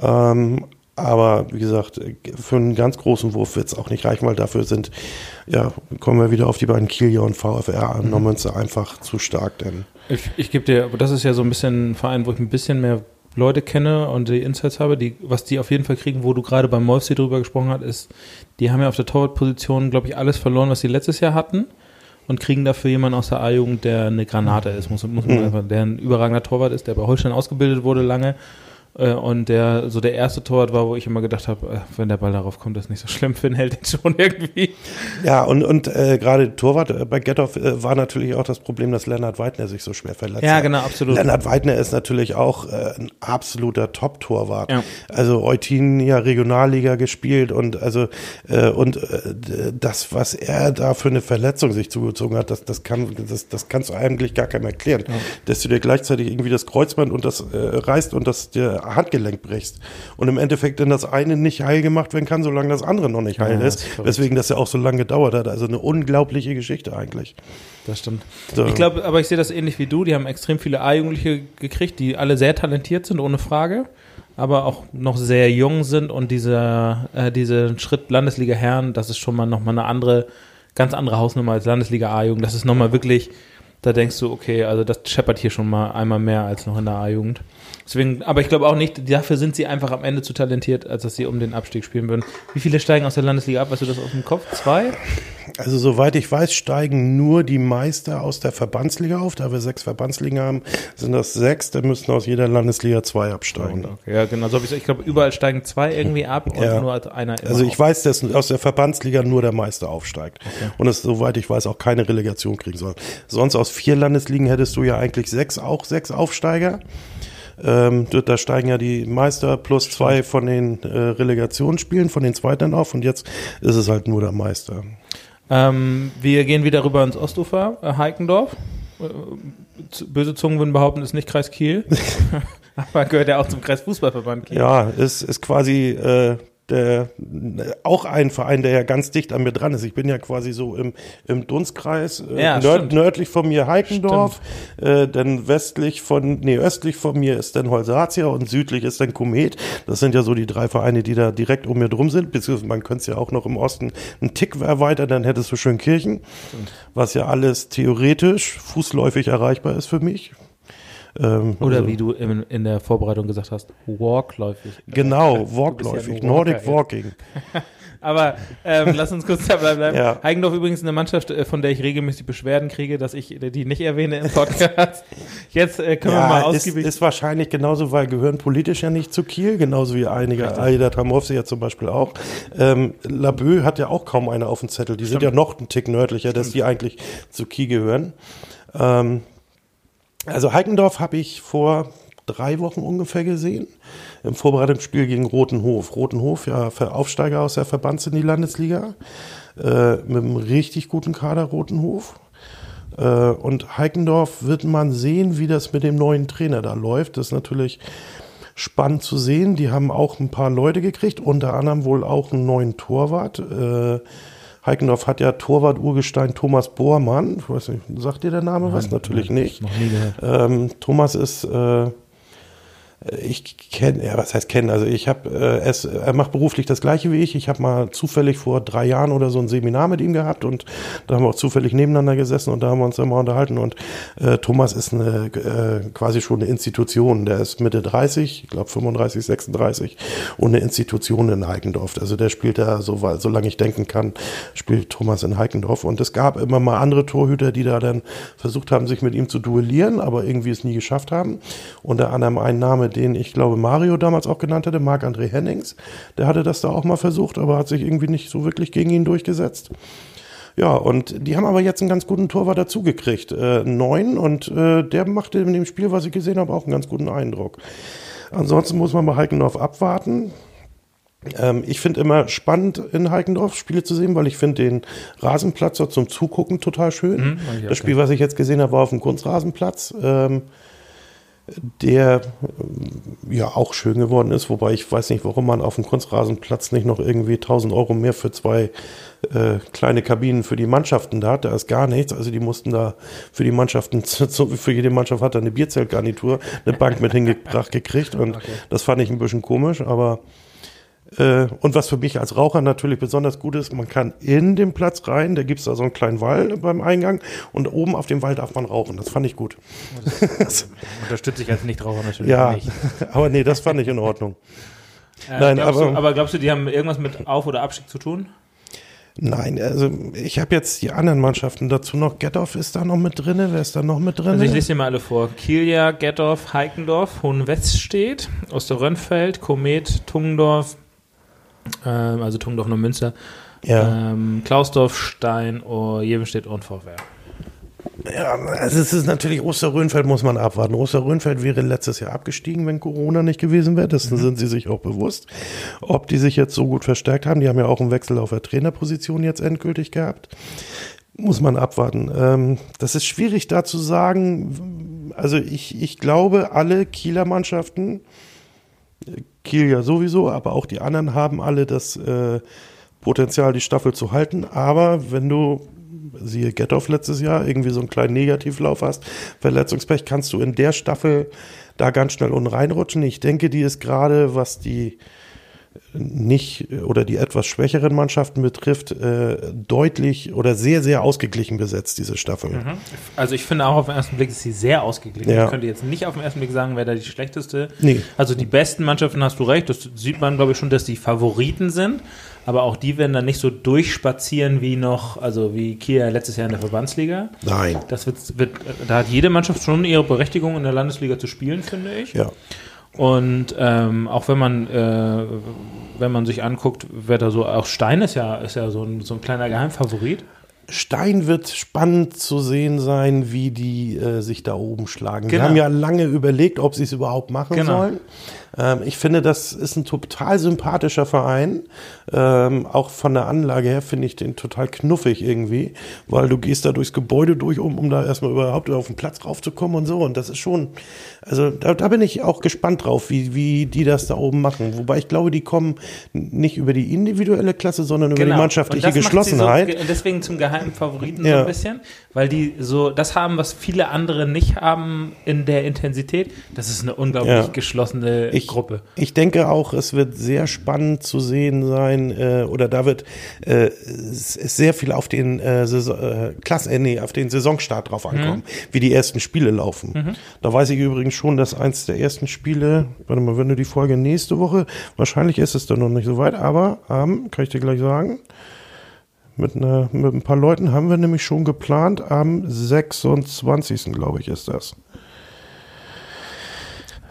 Ähm, aber wie gesagt, für einen ganz großen Wurf wird es auch nicht reichen, weil dafür sind, ja, kommen wir wieder auf die beiden Kielia und VfR an, mhm. einfach zu stark. Denn
ich, ich gebe dir, das ist ja so ein bisschen ein Verein, wo ich ein bisschen mehr Leute kenne und die Insights habe, die, was die auf jeden Fall kriegen, wo du gerade beim Molfsee drüber gesprochen hast, ist, die haben ja auf der Torwartposition, glaube ich, alles verloren, was sie letztes Jahr hatten und kriegen dafür jemanden aus der A-Jugend, der eine Granate ist, muss, muss man mhm. einfach, der ein überragender Torwart ist, der bei Holstein ausgebildet wurde lange und der so der erste Torwart war, wo ich immer gedacht habe, äh, wenn der Ball darauf kommt, ist nicht so schlimm für den Held schon irgendwie.
Ja, und, und äh, gerade Torwart äh, bei Gethoff äh, war natürlich auch das Problem, dass Lennart Weidner sich so schwer verletzt
hat. Ja, genau, absolut.
Lennart Weidner ist natürlich auch äh, ein absoluter Top-Torwart. Ja. Also Eutin ja Regionalliga gespielt und also äh, und äh, das, was er da für eine Verletzung sich zugezogen hat, das, das kann das, das kannst du eigentlich gar keinem erklären. Ja. Dass du dir gleichzeitig irgendwie das Kreuzband und das äh, reißt und das dir Handgelenk brichst. Und im Endeffekt dann das eine nicht heil gemacht werden kann, solange das andere noch nicht heil ja, ist. Weswegen das ja auch so lange gedauert hat. Also eine unglaubliche Geschichte eigentlich.
Das stimmt. So. Ich glaube, aber ich sehe das ähnlich wie du. Die haben extrem viele A-Jugendliche gekriegt, die alle sehr talentiert sind, ohne Frage aber auch noch sehr jung sind und dieser äh, diese Schritt Landesliga Herren, das ist schon mal nochmal eine andere, ganz andere Hausnummer als Landesliga A-Jugend. Das ist nochmal wirklich, da denkst du, okay, also das scheppert hier schon mal einmal mehr als noch in der A-Jugend. Deswegen, aber ich glaube auch nicht, dafür sind sie einfach am Ende zu talentiert, als dass sie um den Abstieg spielen würden. Wie viele steigen aus der Landesliga ab? Weißt du das aus dem Kopf? Zwei?
Also soweit ich weiß, steigen nur die Meister aus der Verbandsliga auf. Da wir sechs Verbandsligen haben, sind das sechs. Da müssen aus jeder Landesliga zwei absteigen.
Okay, ja, genau. So ich, ich glaube, überall steigen zwei irgendwie ab und
ja.
nur einer.
Also ich auf. weiß, dass aus der Verbandsliga nur der Meister aufsteigt. Okay. Und es, soweit ich weiß, auch keine Relegation kriegen soll. Sonst aus vier Landesligen hättest du ja eigentlich sechs, auch sechs Aufsteiger. Ähm, da steigen ja die Meister plus zwei von den äh, Relegationsspielen, von den zweiten auf und jetzt ist es halt nur der Meister.
Ähm, wir gehen wieder rüber ins Ostufer, äh, Heikendorf. Äh, böse Zungen würden behaupten, ist nicht Kreis Kiel. Aber gehört ja auch zum Kreis Fußballverband
Kiel. Ja, ist, ist quasi äh, der, auch ein Verein, der ja ganz dicht an mir dran ist. Ich bin ja quasi so im, im Dunstkreis, äh, ja, nörd, nördlich von mir Heikendorf, äh, dann westlich von, nee, östlich von mir ist dann Holsatia und südlich ist dann Komet. Das sind ja so die drei Vereine, die da direkt um mir drum sind, beziehungsweise man könnte es ja auch noch im Osten einen Tick erweitern, dann hättest du Schönkirchen, was ja alles theoretisch fußläufig erreichbar ist für mich.
Ähm, Oder also, wie du in, in, der Vorbereitung gesagt hast, walkläufig.
Genau, walkläufig, ja Nordic Walking.
Aber ähm, lass uns kurz dabei bleiben. Ja. Heigendorf übrigens eine Mannschaft, äh, von der ich regelmäßig Beschwerden kriege, dass ich die nicht erwähne im Podcast. Jetzt äh, können ja, wir mal ausgiebig.
Ist, ist wahrscheinlich genauso, weil gehören politisch ja nicht zu Kiel, genauso wie einige, Aida Tramowski ja zum Beispiel auch. Ähm, Labö hat ja auch kaum eine auf dem Zettel. Die Stimmt. sind ja noch ein Tick nördlicher, dass die eigentlich zu Kiel gehören. Ähm, also Heikendorf habe ich vor drei Wochen ungefähr gesehen. Im Vorbereitungsspiel gegen Rotenhof. Rotenhof, ja, Aufsteiger aus der Verbands in die Landesliga. Äh, mit einem richtig guten Kader Rotenhof. Äh, und Heikendorf wird man sehen, wie das mit dem neuen Trainer da läuft. Das ist natürlich spannend zu sehen. Die haben auch ein paar Leute gekriegt, unter anderem wohl auch einen neuen Torwart. Äh, Heikendorf hat ja Torwart-Urgestein Thomas Bohrmann. Ich weiß nicht, sagt dir der Name Nein, was? Natürlich nicht. Noch nie gehört. Ähm, Thomas ist äh, ich kenne, ja, was heißt kennen? Also ich habe, äh, es, er macht beruflich das Gleiche wie ich. Ich habe mal zufällig vor drei Jahren oder so ein Seminar mit ihm gehabt und da haben wir auch zufällig nebeneinander gesessen und da haben wir uns immer unterhalten. Und äh, Thomas ist eine, äh, quasi schon eine Institution. Der ist Mitte 30, ich glaube 35, 36 und eine Institution in Heikendorf. Also der spielt da, so, solange ich denken kann, spielt Thomas in Heikendorf. Und es gab immer mal andere Torhüter, die da dann versucht haben, sich mit ihm zu duellieren, aber irgendwie es nie geschafft haben. Unter anderem ein Name, den ich glaube Mario damals auch genannt hatte, Marc-André Hennings. Der hatte das da auch mal versucht, aber hat sich irgendwie nicht so wirklich gegen ihn durchgesetzt. Ja, und die haben aber jetzt einen ganz guten Torwart dazugekriegt, äh, neun, und äh, der machte in dem Spiel, was ich gesehen habe, auch einen ganz guten Eindruck. Ansonsten muss man bei Heikendorf abwarten. Ähm, ich finde immer spannend in Heikendorf Spiele zu sehen, weil ich finde den Rasenplatz dort zum Zugucken total schön.
Mhm.
Das Spiel, was ich jetzt gesehen habe, war auf dem Kunstrasenplatz. Ähm, der äh, ja auch schön geworden ist, wobei ich weiß nicht, warum man auf dem Kunstrasenplatz nicht noch irgendwie 1000 Euro mehr für zwei äh, kleine Kabinen für die Mannschaften da hat. Da ist gar nichts. Also die mussten da für die Mannschaften, für jede Mannschaft hat da eine Bierzeltgarnitur, eine Bank mit hingebracht gekriegt und okay. das fand ich ein bisschen komisch, aber und was für mich als Raucher natürlich besonders gut ist, man kann in den Platz rein, da gibt es da so einen kleinen Wall beim Eingang und oben auf dem Wall darf man rauchen. Das fand ich gut.
Das unterstütze ich als Nichtraucher natürlich
ja,
nicht.
aber nee, das fand ich in Ordnung.
Äh, Nein, glaubst aber, du, aber glaubst du, die haben irgendwas mit Auf- oder Abstieg zu tun?
Nein, also ich habe jetzt die anderen Mannschaften dazu noch. Gethoff ist da noch mit drin. Wer ist da noch mit drin? Also
ich lese dir mal alle vor. Kielja, Gethoff, Heikendorf, Hohenweststedt, Osterrönfeld, Komet, Tungendorf, ähm, also Tungdorf und Münster, ja. ähm, Klausdorf, Stein, oh, Jevenstedt und Vorwerk.
Ja, also es ist natürlich Osterrönfeld muss man abwarten. Osterrönfeld wäre letztes Jahr abgestiegen, wenn Corona nicht gewesen wäre. Dessen mhm. sind sie sich auch bewusst. Ob die sich jetzt so gut verstärkt haben, die haben ja auch einen Wechsel auf der Trainerposition jetzt endgültig gehabt. Muss man abwarten. Ähm, das ist schwierig da zu sagen. Also ich, ich glaube, alle Kieler Mannschaften Kiel ja sowieso, aber auch die anderen haben alle das äh, Potenzial, die Staffel zu halten. Aber wenn du, siehe Getoff letztes Jahr, irgendwie so einen kleinen Negativlauf hast, Verletzungspech, kannst du in der Staffel da ganz schnell unten reinrutschen. Ich denke, die ist gerade, was die nicht oder die etwas schwächeren Mannschaften betrifft, äh, deutlich oder sehr, sehr ausgeglichen besetzt, diese Staffel. Mhm.
Also ich finde auch auf den ersten Blick ist sie sehr ausgeglichen. Ja. Ich könnte jetzt nicht auf den ersten Blick sagen, wer da die schlechteste. Nee. Also die besten Mannschaften hast du recht, das sieht man, glaube ich, schon, dass die Favoriten sind. Aber auch die werden dann nicht so durchspazieren wie noch, also wie Kiel letztes Jahr in der Verbandsliga.
Nein.
Das wird, wird, da hat jede Mannschaft schon ihre Berechtigung in der Landesliga zu spielen, finde ich.
Ja.
Und ähm, auch wenn man, äh, wenn man sich anguckt, wer da so, auch Stein ist ja, ist ja so ein, so ein kleiner Geheimfavorit.
Stein wird spannend zu sehen sein, wie die äh, sich da oben schlagen. Genau. Wir haben ja lange überlegt, ob sie es überhaupt machen genau. sollen. Ähm, ich finde, das ist ein total sympathischer Verein. Ähm, auch von der Anlage her finde ich den total knuffig irgendwie, weil du gehst da durchs Gebäude durch, um, um da erstmal überhaupt auf den Platz raufzukommen und so. Und das ist schon, also da, da bin ich auch gespannt drauf, wie, wie die das da oben machen. Wobei ich glaube, die kommen nicht über die individuelle Klasse, sondern über genau. die mannschaftliche Geschlossenheit.
So, deswegen zum geheimen Favoriten ja. so ein bisschen, weil die so das haben, was viele andere nicht haben in der Intensität. Das ist eine unglaublich ja. geschlossene
ich, Gruppe. Ich denke auch, es wird sehr spannend zu sehen sein, äh, oder da wird äh, sehr viel auf den äh, Saison, äh, Klasse, äh, nee, auf den Saisonstart drauf ankommen, mhm. wie die ersten Spiele laufen. Mhm. Da weiß ich übrigens schon, dass eins der ersten Spiele, warte mal, wenn du die Folge nächste Woche, wahrscheinlich ist es dann noch nicht so weit, aber ähm, kann ich dir gleich sagen. Mit, einer, mit ein paar Leuten haben wir nämlich schon geplant. Am 26. glaube ich, ist das.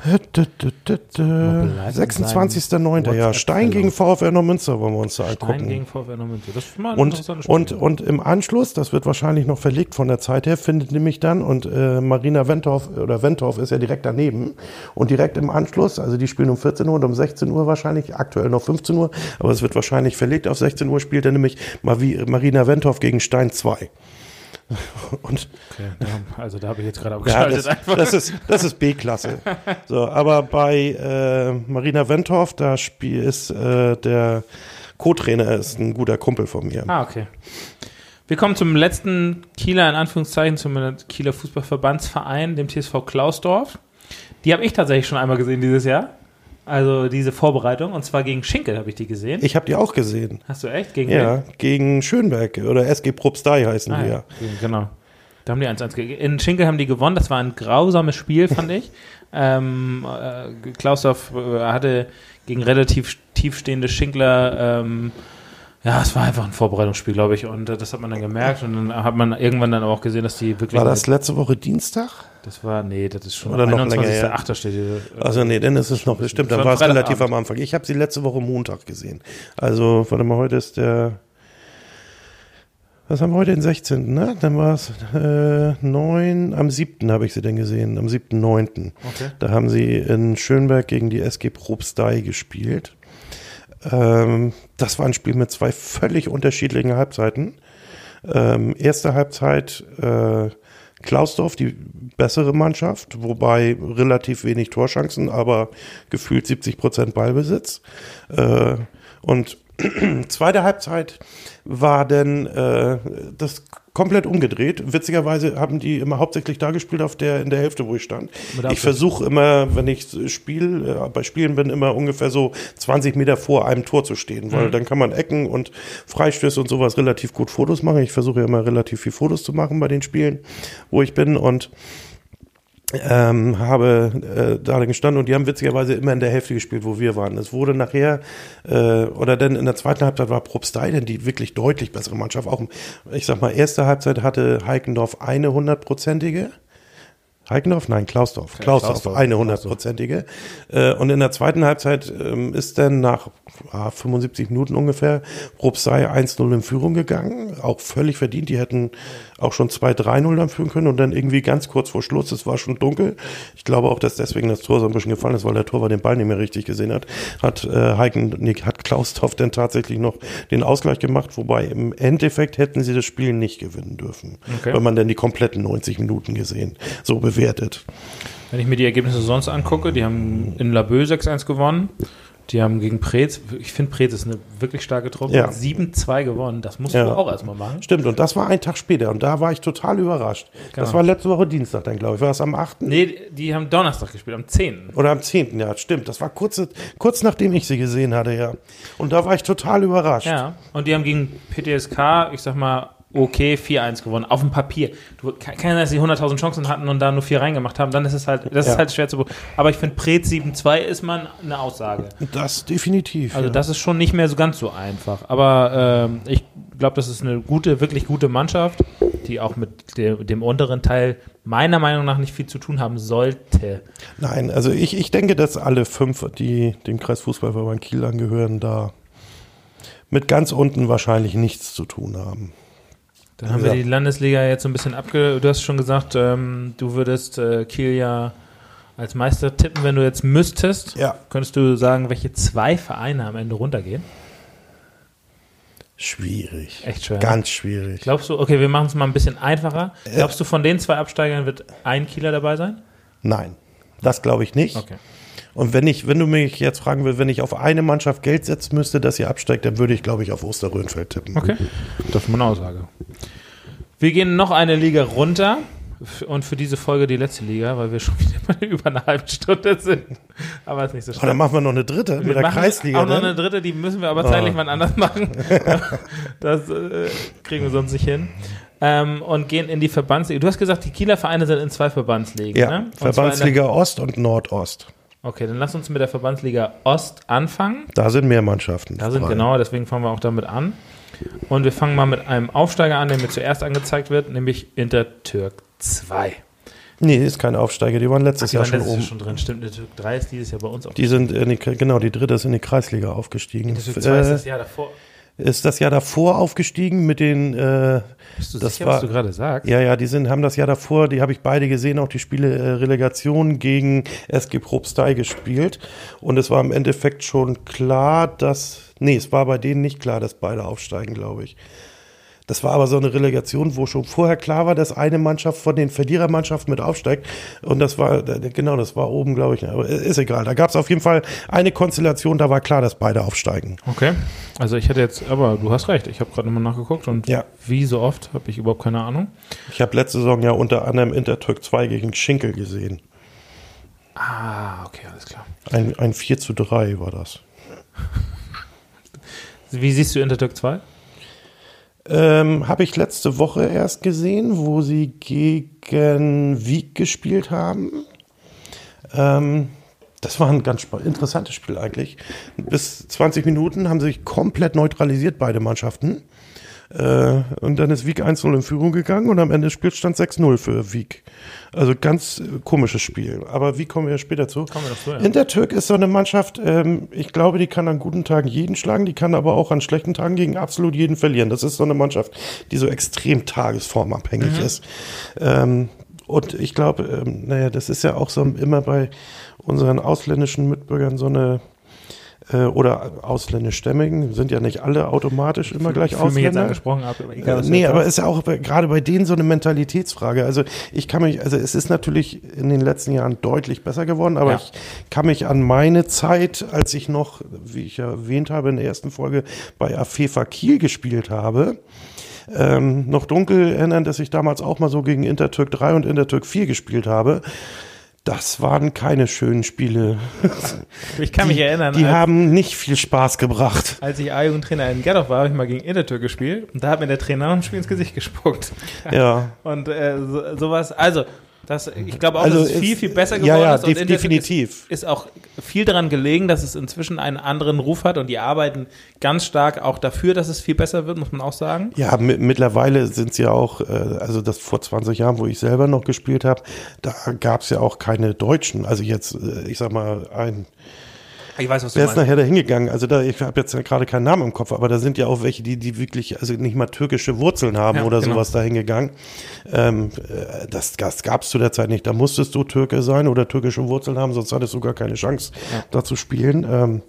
26.09. Ja, Stein gegen VfR Neumünster wollen wir uns da angucken. Stein gegen VfR Neumünster. Das ist mal und, und, und im Anschluss, das wird wahrscheinlich noch verlegt von der Zeit her, findet nämlich dann, und äh, Marina Wentorf, oder Wentorf ist ja direkt daneben, und direkt im Anschluss, also die spielen um 14 Uhr und um 16 Uhr wahrscheinlich, aktuell noch 15 Uhr, aber es wird wahrscheinlich verlegt auf 16 Uhr, spielt dann nämlich Marina Wentorf gegen Stein 2.
Und okay, also da habe ich jetzt gerade abgeschaltet.
Ja, das, das, ist, das ist B-Klasse. So, aber bei äh, Marina Wentorf, da spiel, ist äh, der Co-Trainer ist ein guter Kumpel von mir.
Ah, okay. Wir kommen zum letzten Kieler, in Anführungszeichen, zum Kieler Fußballverbandsverein, dem TSV Klausdorf. Die habe ich tatsächlich schon einmal gesehen dieses Jahr. Also diese Vorbereitung und zwar gegen Schinkel habe ich die gesehen.
Ich habe die auch gesehen.
Hast du echt? Gegen
Ja, wen? gegen Schönberg oder SG Probstei heißen ah, die ja.
Genau. Da haben die 1-1 In Schinkel haben die gewonnen. Das war ein grausames Spiel, fand ich. Ähm, äh, Klausdorf äh, hatte gegen relativ tiefstehende Schinkler ähm, ja, es war einfach ein Vorbereitungsspiel, glaube ich. Und äh, das hat man dann gemerkt. Und dann hat man irgendwann dann auch gesehen, dass die wirklich.
War das letzte Woche Dienstag?
Das war, nee, das ist schon
Oder noch länger her. 8. steht hier. Also nee, dann ist es noch, bestimmt, dann war es relativ am Anfang. Ich habe sie letzte Woche Montag gesehen. Also, warte mal, heute ist der, was haben wir heute, den 16., ne? Dann war es äh, 9, am 7. habe ich sie denn gesehen, am 7.9. Okay. Da haben sie in Schönberg gegen die SG Probstei gespielt. Ähm, das war ein Spiel mit zwei völlig unterschiedlichen Halbzeiten. Ähm, erste Halbzeit äh, Klausdorf, die bessere Mannschaft, wobei relativ wenig Torchancen, aber gefühlt 70 Prozent Ballbesitz. Äh, und zweite Halbzeit war dann äh, das komplett umgedreht. Witzigerweise haben die immer hauptsächlich da gespielt auf der in der Hälfte, wo ich stand. Ich versuche immer, wenn ich spiele, äh, bei Spielen bin, immer ungefähr so 20 Meter vor einem Tor zu stehen, weil mhm. dann kann man Ecken und Freistöße und sowas relativ gut Fotos machen. Ich versuche ja immer relativ viel Fotos zu machen bei den Spielen, wo ich bin und ähm, habe äh, da gestanden und die haben witzigerweise immer in der Hälfte gespielt, wo wir waren. Es wurde nachher, äh, oder dann in der zweiten Halbzeit war Probstei, denn die wirklich deutlich bessere Mannschaft. Auch, ich sag mal, erste Halbzeit hatte Heikendorf eine hundertprozentige. Heikendorf? Nein, Klausdorf. Klausdorf, Klausdorf eine hundertprozentige. Äh, und in der zweiten Halbzeit ähm, ist dann nach ah, 75 Minuten ungefähr Probstei 1-0 in Führung gegangen. Auch völlig verdient. Die hätten auch schon 2-3-0 dann führen können und dann irgendwie ganz kurz vor Schluss, es war schon dunkel. Ich glaube auch, dass deswegen das Tor so ein bisschen gefallen ist, weil der Torwart den Ball nicht mehr richtig gesehen hat. Hat äh, Heiken, nee, hat Klausdorf dann tatsächlich noch den Ausgleich gemacht, wobei im Endeffekt hätten sie das Spiel nicht gewinnen dürfen, okay. wenn man dann die kompletten 90 Minuten gesehen, so bewertet.
Wenn ich mir die Ergebnisse sonst angucke, die haben in Laboe 6-1 gewonnen. Die haben gegen Preetz, ich finde Preetz ist eine wirklich starke Truppe, ja. 7-2 gewonnen. Das musst ja. du auch erstmal machen.
Stimmt, und das war ein Tag später und da war ich total überrascht. Genau. Das war letzte Woche Dienstag dann, glaube ich. War das am 8.?
Nee, die haben Donnerstag gespielt, am 10.
Oder am 10. Ja, stimmt. Das war kurz, kurz nachdem ich sie gesehen hatte, ja. Und da war ich total überrascht.
Ja, und die haben gegen PTSK, ich sag mal, okay 4-1 gewonnen, auf dem Papier. Du, kann sein, dass sie 100.000 Chancen hatten und da nur vier reingemacht haben, dann ist es halt, das ja. ist halt schwer zu Aber ich finde, Pret 7-2 ist mal eine Aussage.
Das definitiv.
Also ja. das ist schon nicht mehr so ganz so einfach. Aber ähm, ich glaube, das ist eine gute, wirklich gute Mannschaft, die auch mit dem, dem unteren Teil meiner Meinung nach nicht viel zu tun haben sollte.
Nein, also ich, ich denke, dass alle fünf, die dem Kreisfußballverband Kiel angehören, da mit ganz unten wahrscheinlich nichts zu tun haben.
Dann haben wir die Landesliga jetzt so ein bisschen abge... Du hast schon gesagt, ähm, du würdest äh, Kiel ja als Meister tippen, wenn du jetzt müsstest.
Ja.
Könntest du sagen, welche zwei Vereine am Ende runtergehen?
Schwierig.
Echt schwer.
Ganz schwierig.
Glaubst du, okay, wir machen es mal ein bisschen einfacher. Glaubst du, von den zwei Absteigern wird ein Kieler dabei sein?
Nein, das glaube ich nicht.
Okay.
Und wenn ich, wenn du mich jetzt fragen willst, wenn ich auf eine Mannschaft Geld setzen müsste, dass sie absteigt, dann würde ich, glaube ich, auf Osterrönfeld tippen.
Okay. Das ist meine Aussage. Wir gehen noch eine Liga runter und für diese Folge die letzte Liga, weil wir schon wieder über eine halbe Stunde sind. Aber ist nicht so
schlimm. Oh, dann machen wir noch eine dritte wir
mit der Kreisliga. Auch noch eine dritte, die müssen wir aber zeitlich oh. mal anders machen. das äh, kriegen wir sonst nicht hin. Ähm, und gehen in die Verbandsliga. Du hast gesagt, die Kieler Vereine sind in zwei Verbandsligen.
Ja, ne? Verbandsliga Ost und Nordost.
Okay, dann lass uns mit der Verbandsliga Ost anfangen.
Da sind mehr Mannschaften.
Da sind frei. genau, deswegen fangen wir auch damit an. Und wir fangen mal mit einem Aufsteiger an, der mir zuerst angezeigt wird, nämlich Intertürk 2.
Nee, ist kein Aufsteiger, die waren letztes Ach, die Jahr
waren
schon oben.
schon drin, stimmt. Intertürk 3 ist dieses Jahr bei uns
auch. Die sind, die, genau, die dritte ist in die Kreisliga aufgestiegen.
Intertürk 2 äh, ist das Jahr davor
ist das Jahr davor aufgestiegen mit den. Äh,
Bist du das sicher, war, was du gerade sagst?
Ja, ja, die sind, haben das Jahr davor, die habe ich beide gesehen, auch die Spiele äh, Relegation gegen SG Probstei gespielt. Und es war im Endeffekt schon klar, dass. Nee, es war bei denen nicht klar, dass beide aufsteigen, glaube ich. Das war aber so eine Relegation, wo schon vorher klar war, dass eine Mannschaft von den Verlierermannschaften mit aufsteigt. Und das war, genau, das war oben, glaube ich. Aber ist egal. Da gab es auf jeden Fall eine Konstellation, da war klar, dass beide aufsteigen.
Okay. Also ich hätte jetzt, aber du hast recht, ich habe gerade nochmal nachgeguckt und ja. wie so oft habe ich überhaupt keine Ahnung.
Ich habe letzte Saison ja unter anderem Intertürk 2 gegen Schinkel gesehen.
Ah, okay, alles klar.
Ein, ein 4 zu 3 war das.
Wie siehst du Intertürk 2?
Ähm, Habe ich letzte Woche erst gesehen, wo sie gegen Wieg gespielt haben. Ähm, das war ein ganz interessantes Spiel eigentlich. Bis 20 Minuten haben sie sich komplett neutralisiert, beide Mannschaften. Äh, und dann ist Wieg 1-0 in Führung gegangen und am Ende Spielstand 6-0 für Wieg. Also ganz äh, komisches Spiel. Aber wie kommen wir später zu?
Kommen wir dazu, ja.
Intertürk ist so eine Mannschaft, ähm, ich glaube, die kann an guten Tagen jeden schlagen, die kann aber auch an schlechten Tagen gegen absolut jeden verlieren. Das ist so eine Mannschaft, die so extrem tagesformabhängig mhm. ist. Ähm, und ich glaube, ähm, naja, das ist ja auch so immer bei unseren ausländischen Mitbürgern so eine äh, oder ausländischstämmigen, sind ja nicht alle automatisch immer gleich
Fühl mich jetzt
Ausländer.
angesprochen, aber egal,
Äh, nee, aber ist ja auch gerade bei denen so eine Mentalitätsfrage. Also ich kann mich, also es ist natürlich in den letzten Jahren deutlich besser geworden, aber
Ja.
ich kann mich an meine Zeit, als ich noch, wie ich ja erwähnt habe in der ersten Folge, bei Afefa Kiel gespielt habe, ähm, noch dunkel erinnern, dass ich damals auch mal so gegen Intertürk 3 und Intertürk 4 gespielt habe. Das waren keine schönen Spiele.
ich kann mich erinnern,
Die haben nicht viel Spaß gebracht.
als ich A-Jugendtrainer in Gerdorf war, habe ich mal gegen Intertür gespielt und da hat mir der Trainer ein Spiel ins Gesicht gespuckt.
Ja.
Und äh, so, sowas, also, das, ich glaube auch,
Also
dass es
ist-
viel, viel besser
ja,
geworden
ja,
ist. und
definitiv.
Ist, ist auch viel daran gelegen, dass es inzwischen einen anderen Ruf hat und die arbeiten ganz stark auch dafür, dass es viel besser wird, muss man auch sagen.
Ja, mi- mittlerweile sind es ja auch, äh, also das vor 20 Jahren, wo ich selber noch gespielt habe, da gab es ja auch keine Deutschen. Also jetzt, äh, ich sag mal, ein,
Ich weiß, was du
wer ist
meinst.
nachher da hingegangen? Also da, ich habe jetzt ja gerade keinen Namen im Kopf, aber da sind ja auch welche, die, die wirklich, also nicht mal türkische Wurzeln haben
Ja,
oder
genau.
sowas da hingegangen. Ähm, äh, das das gab es zu der Zeit nicht. Da musstest du Türke sein oder türkische Wurzeln haben, sonst hattest du gar keine Chance, da zu spielen. Ähm,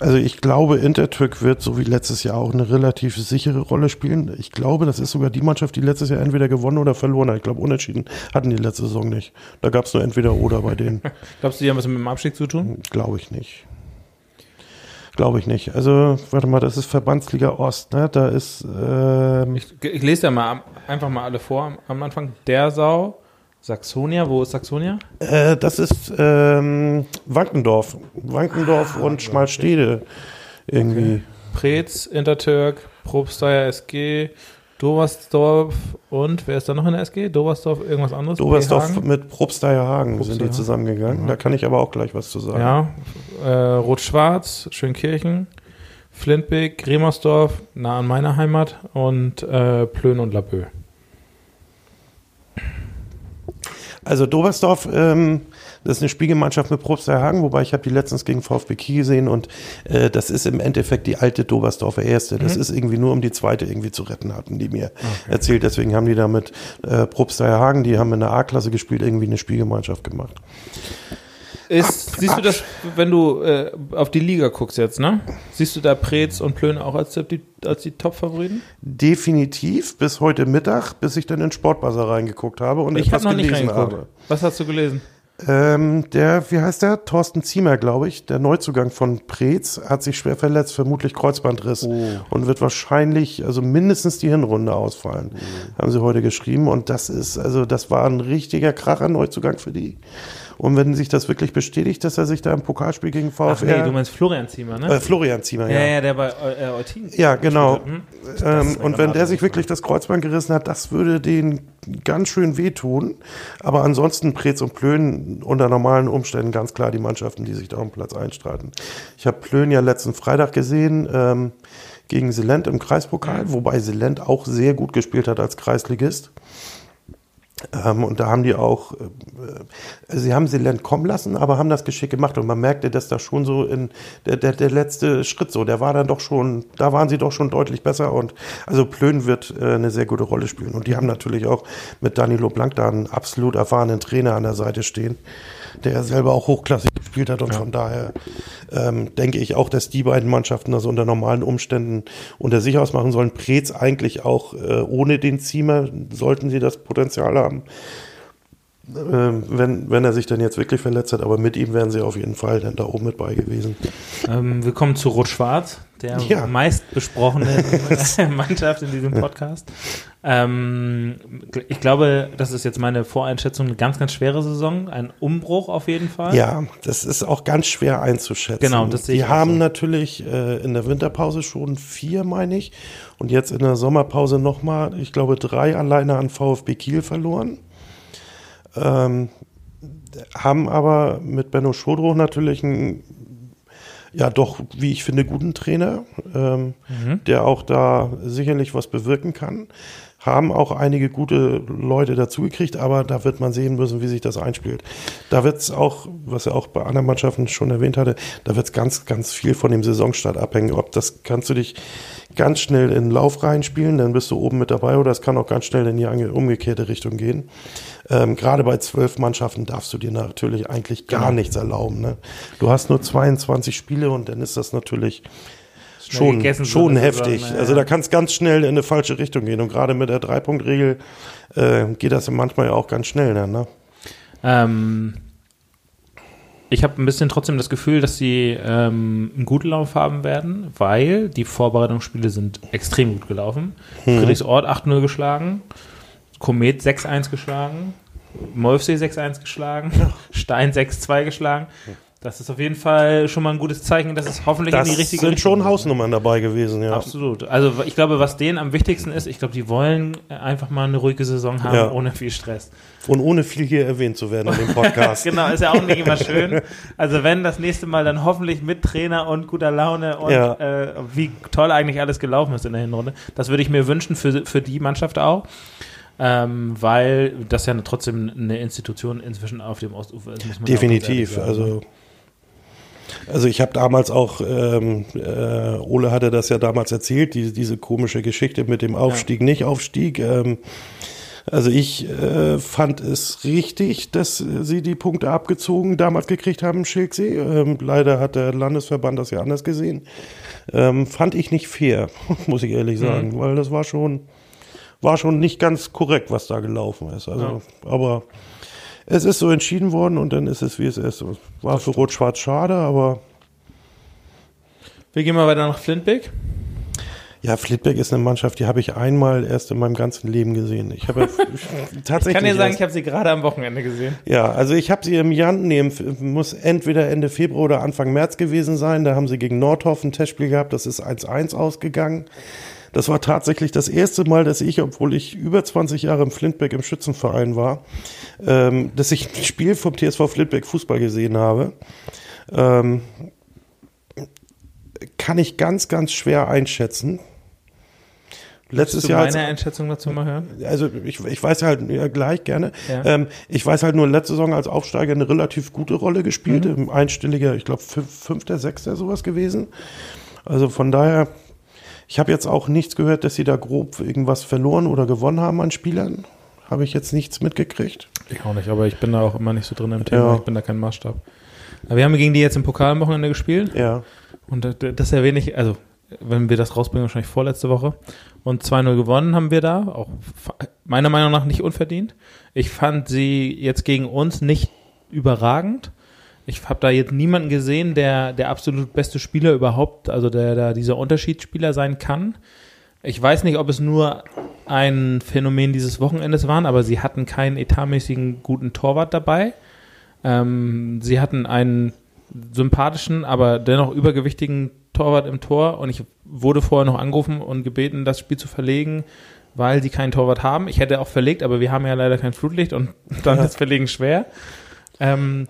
also ich glaube, Intertürk wird so wie letztes Jahr auch eine relativ sichere Rolle spielen. Ich glaube, das ist sogar die Mannschaft, die letztes Jahr entweder gewonnen oder verloren hat. Ich glaube, unentschieden hatten die letzte Saison nicht. Da gab es nur entweder oder bei denen.
Glaubst du, die haben was mit dem Abstieg zu tun?
Glaube ich nicht. Glaube ich nicht. Also, warte mal, das ist Verbandsliga Ost, ne? Da ist, ähm,
Ich, ich lese ja mal einfach mal alle vor am, am Anfang. Der Sau, Saxonia, wo ist Saxonia?
äh, das ist ähm, Wankendorf. Wankendorf und Schmalstede irgendwie.
Preetz, Intertürk, Probsteier SG, Doversdorf und wer ist da noch in der SG? Doversdorf, irgendwas anderes?
Dobersdorf mit Probsteierhagen sind
Probsteier.
die zusammengegangen. Da kann ich aber auch gleich was zu sagen.
Ja, äh, Rot-Schwarz, Schönkirchen, Flintbeek, Remersdorf, nah an meiner Heimat und äh, Plön und Laboe.
Also Dobersdorf, ähm, das ist eine Spielgemeinschaft mit Probsteierhagen, wobei ich habe die letztens gegen VfB Kiel gesehen und äh, das ist im Endeffekt die alte Dobersdorfer Erste. Das ist irgendwie nur um die zweite irgendwie zu retten, hatten die mir erzählt. Deswegen haben die da mit äh, Probsteierhagen, die haben in der A-Klasse gespielt, irgendwie eine Spielgemeinschaft gemacht.
Ist, siehst du das, wenn du äh, auf die Liga guckst jetzt, ne? Siehst du da Preetz und Plön auch als die, als die Top-Favoriten?
Definitiv bis heute Mittag, bis ich dann in Sportbazar reingeguckt habe und
Ich
etwas
noch nicht
gelesen
reingeguckt.
habe.
Was hast du gelesen?
Ähm, der, wie heißt der? Thorsten Ziemer, glaube ich, der Neuzugang von Preetz, hat sich schwer verletzt, vermutlich Kreuzbandriss
Oh.
und wird wahrscheinlich, also mindestens die Hinrunde ausfallen,
Oh.
haben sie heute geschrieben. Und das ist, also das war ein richtiger Kracher Neuzugang für die. Und wenn sich das wirklich bestätigt, dass er sich da im Pokalspiel gegen VfR,
Ach nee, du meinst Florian Ziemer, ne?
äh, Florian Ziemer,
ja,
ja.
ja, der bei äh, Eutin.
Ja, genau.
Hm?
Ähm, und wenn der sich wirklich das Kreuzband gerissen hat, das würde den ganz schön wehtun. Aber ansonsten Preetz und Plön unter normalen Umständen ganz klar die Mannschaften, die sich da um Platz einstreiten. Ich habe Plön ja letzten Freitag gesehen ähm, gegen Silent im Kreispokal, wobei Silent auch sehr gut gespielt hat als Kreisligist. Ähm, und da haben die auch, äh, äh, sie haben Silent kommen lassen, aber haben das geschickt gemacht. Und man merkte, dass da schon so in der, der, der letzte Schritt so, der war dann doch schon, da waren sie doch schon deutlich besser. Und also Plön wird äh, eine sehr gute Rolle spielen. Und die haben natürlich auch mit Danilo Blank da einen absolut erfahrenen Trainer an der Seite stehen, der ja selber auch hochklassig gespielt hat und von daher ähm, denke ich auch, dass die beiden Mannschaften das unter normalen Umständen unter sich ausmachen sollen. Preetz eigentlich auch äh, ohne den Ziemer sollten sie das Potenzial haben. Ähm, wenn, wenn er sich dann jetzt wirklich verletzt hat, aber mit ihm wären sie auf jeden Fall dann da oben mit bei gewesen.
Ähm, wir kommen zu Rot-Schwarz, der
Ja.
meist besprochene Mannschaft in diesem Podcast. Ähm, ich glaube, das ist jetzt meine Voreinschätzung, eine ganz, ganz schwere Saison, ein Umbruch auf jeden Fall.
Ja, das ist auch ganz schwer einzuschätzen.
Genau, das sehe
Die
ich
haben
so.
natürlich äh, in der Winterpause schon vier, meine ich, und jetzt in der Sommerpause nochmal, ich glaube, drei alleine an VfB Kiel verloren. Ähm, haben aber mit Benno Schodro natürlich einen, ja doch, wie ich finde, guten Trainer, ähm,
Mhm.
der auch da sicherlich was bewirken kann. Haben auch einige gute Leute dazugekriegt, aber da wird man sehen müssen, wie sich das einspielt. Da wird es auch, was er auch bei anderen Mannschaften schon erwähnt hatte, da wird es ganz, ganz viel von dem Saisonstart abhängen. Ob das kannst du dich ganz schnell in den Lauf reinspielen, dann bist du oben mit dabei, oder es kann auch ganz schnell in die umgekehrte Richtung gehen. Ähm, Gerade bei zwölf Mannschaften darfst du dir natürlich eigentlich gar genau. nichts erlauben. Ne? Du hast nur 22 Spiele und dann ist das natürlich schon, schon heftig. Sagen, ja. Also da kann es ganz schnell in eine falsche Richtung gehen. Und gerade mit der Dreipunktregel äh, geht das manchmal ja auch ganz schnell dann. Ne?
Ähm, ich habe ein bisschen trotzdem das Gefühl, dass sie ähm, einen guten Lauf haben werden, weil die Vorbereitungsspiele sind extrem gut gelaufen. Hm. Friedrichsort 8-0 geschlagen, Komet 6-1 geschlagen, Molfsee 6-1 geschlagen, Stein 6-2 geschlagen. Das ist auf jeden Fall schon mal ein gutes Zeichen, dass es hoffentlich
das
in die richtige
sind Richtung schon Hausnummern dabei gewesen, ja.
Absolut. Also ich glaube, was denen am wichtigsten ist, ich glaube, die wollen einfach mal eine ruhige Saison haben, ja. ohne viel Stress.
Und ohne viel hier erwähnt zu werden in dem Podcast.
genau, ist ja auch nicht immer schön. Also wenn das nächste Mal dann hoffentlich mit Trainer und guter Laune und ja. äh, wie toll eigentlich alles gelaufen ist in der Hinrunde. Das würde ich mir wünschen für, für die Mannschaft auch ähm, weil das ja trotzdem eine Institution inzwischen auf dem Ostufer ist.
Definitiv, also? Also ich habe damals auch, ähm, äh, Ole hatte das ja damals erzählt, die, diese komische Geschichte mit dem Aufstieg, ja. nicht Aufstieg. Ähm, also ich äh, fand es richtig, dass sie die Punkte abgezogen damals gekriegt haben, Schilksee. Ähm, leider hat der Landesverband das ja anders gesehen. Ähm, fand ich nicht fair, muss ich ehrlich mhm. sagen, mhm. weil das war schon war schon nicht ganz korrekt, was da gelaufen ist. Also, ja. aber es ist so entschieden worden und dann ist es, wie es ist. War für Rot-Schwarz schade, aber.
Wir gehen mal weiter nach Flintbeck.
Ja, Flintbeck ist eine Mannschaft, die habe ich einmal erst in meinem ganzen Leben gesehen. Ich habe
tatsächlich. Ich kann dir sagen, ich habe sie gerade am Wochenende gesehen.
Ja, also ich habe sie im Jan, nee, muss entweder Ende Februar oder Anfang März gewesen sein. Da haben sie gegen Nordhoff ein Testspiel gehabt, das ist 1-1 ausgegangen. Das war tatsächlich das erste Mal, dass ich, obwohl ich über 20 Jahre im Flintbeck im Schützenverein war, ähm, dass ich ein Spiel vom TSV Flintbeck Fußball gesehen habe. Ähm, kann ich ganz, ganz schwer einschätzen.
Letztes du Jahr. meine Einschätzung dazu mal hören?
Also ich, ich weiß halt ja, gleich gerne. Ja. Ähm, ich weiß halt nur letzte Saison als Aufsteiger eine relativ gute Rolle gespielt. Mhm. Einstelliger, ich glaube fünfter, sechster sowas gewesen. Also von daher ich habe jetzt auch nichts gehört, dass sie da grob irgendwas verloren oder gewonnen haben an Spielern. Habe ich jetzt nichts mitgekriegt.
Ich auch nicht, aber ich bin da auch immer nicht so drin im Thema. Ja. Ich bin da kein Maßstab. Aber wir haben gegen die jetzt im Pokal am Wochenende gespielt.
Ja.
Und das erwähne ich, also wenn wir das rausbringen, wahrscheinlich vorletzte Woche. Und 2-0 gewonnen haben wir da. Auch meiner Meinung nach nicht unverdient. Ich fand sie jetzt gegen uns nicht überragend. Ich habe da jetzt niemanden gesehen, der der absolut beste Spieler überhaupt, also der da dieser Unterschiedsspieler sein kann. Ich weiß nicht, ob es nur ein Phänomen dieses Wochenendes waren, aber sie hatten keinen etatmäßigen guten Torwart dabei. Ähm, sie hatten einen sympathischen, aber dennoch übergewichtigen Torwart im Tor und ich wurde vorher noch angerufen und gebeten, das Spiel zu verlegen, weil sie keinen Torwart haben. Ich hätte auch verlegt, aber wir haben ja leider kein Flutlicht und dann ist Verlegen schwer. Ähm,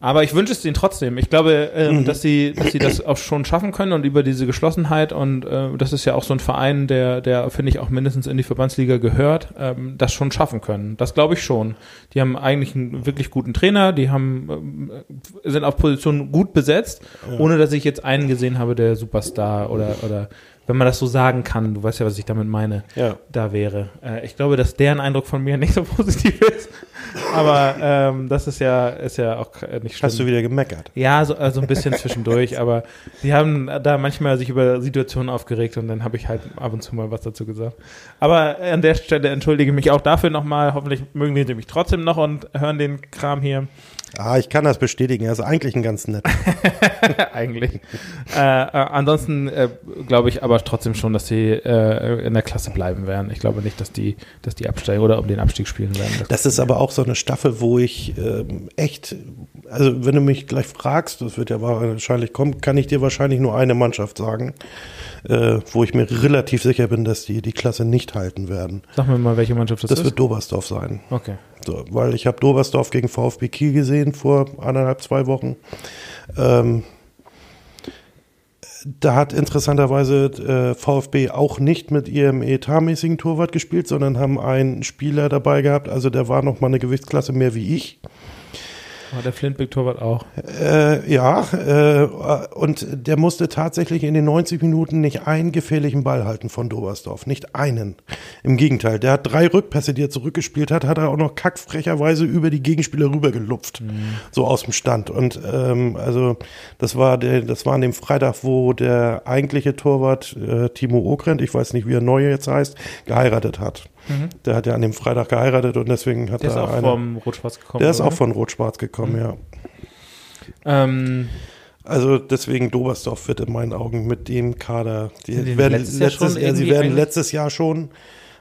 aber ich wünsche es ihnen trotzdem. Ich glaube, äh, mhm. dass sie, dass sie das auch schon schaffen können und über diese Geschlossenheit und äh, das ist ja auch so ein Verein, der, der finde ich auch mindestens in die Verbandsliga gehört, ähm, das schon schaffen können. Das glaube ich schon. Die haben eigentlich einen wirklich guten Trainer, die haben äh, sind auf Positionen gut besetzt, ja. ohne dass ich jetzt einen gesehen habe, der Superstar oder oder wenn man das so sagen kann, du weißt ja, was ich damit meine,
ja.
da wäre. Äh, ich glaube, dass deren Eindruck von mir nicht so positiv ist. Aber ähm, das ist ja, ist ja auch nicht schlimm.
Hast du wieder gemeckert?
Ja, so also ein bisschen zwischendurch, aber sie haben da manchmal sich über Situationen aufgeregt und dann habe ich halt ab und zu mal was dazu gesagt. Aber an der Stelle entschuldige ich mich auch dafür nochmal. Hoffentlich mögen die mich trotzdem noch und hören den Kram hier.
Ah, ich kann das bestätigen. Er ist eigentlich ein ganz nett.
eigentlich. Äh, äh, ansonsten äh, glaube ich aber trotzdem schon, dass sie äh, in der Klasse bleiben werden. Ich glaube nicht, dass die, dass die absteigen oder um den Abstieg spielen werden.
Das, das ist aber auch so eine Staffel, wo ich ähm, echt, also wenn du mich gleich fragst, das wird ja wahrscheinlich kommen, kann ich dir wahrscheinlich nur eine Mannschaft sagen, äh, wo ich mir relativ sicher bin, dass die die Klasse nicht halten werden.
Sag mir mal, welche Mannschaft
das, das ist. Das wird Dobersdorf sein.
Okay.
So, weil ich habe Dobersdorf gegen VfB Kiel gesehen vor anderthalb, zwei Wochen. Ähm, da hat interessanterweise äh, VfB auch nicht mit ihrem etatmäßigen Torwart gespielt, sondern haben einen Spieler dabei gehabt, also der war noch mal eine Gewichtsklasse mehr wie ich.
Oh, der Flintbeck-Torwart auch.
Äh, ja, äh, und der musste tatsächlich in den 90 Minuten nicht einen gefährlichen Ball halten von Dobersdorf. Nicht einen. Im Gegenteil, der hat drei Rückpässe, die er zurückgespielt hat, hat er auch noch kackfrecherweise über die Gegenspieler rübergelupft. Mhm. So aus dem Stand. Und ähm, also das war der, das war an dem Freitag, wo der eigentliche Torwart äh, Timo Okrent, ich weiß nicht, wie er neu jetzt heißt, geheiratet hat. Mhm. Der hat ja an dem Freitag geheiratet und deswegen hat
der
er.
Der ist auch
eine,
vom Rot-Schwarz gekommen.
Der ist auch von Rot-Schwarz gekommen, mhm. ja. Ähm, also deswegen Dobersdorf wird in meinen Augen mit dem Kader, die werden letztes, letztes Jahr, sie werden letztes Jahr schon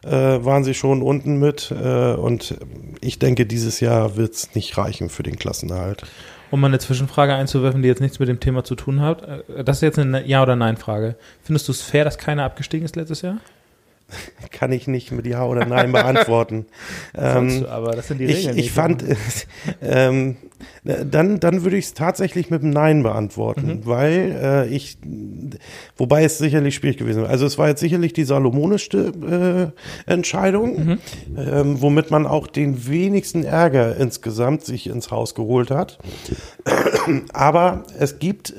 äh, waren sie schon unten mit äh, und ich denke, dieses Jahr wird es nicht reichen für den Klassenerhalt.
Um mal eine Zwischenfrage einzuwerfen, die jetzt nichts mit dem Thema zu tun hat. Äh, das ist jetzt eine Ja- oder Nein-Frage. Findest du es fair, dass keiner abgestiegen ist letztes Jahr?
kann ich nicht mit Ja oder Nein beantworten.
ähm, du, aber das sind die Regeln.
Ich, ich fand, ähm, dann, dann würde ich es tatsächlich mit einem Nein beantworten, mhm. weil äh, ich, wobei es sicherlich schwierig gewesen wäre. Also es war jetzt sicherlich die salomonischste äh, Entscheidung, mhm. ähm, womit man auch den wenigsten Ärger insgesamt sich ins Haus geholt hat. aber es gibt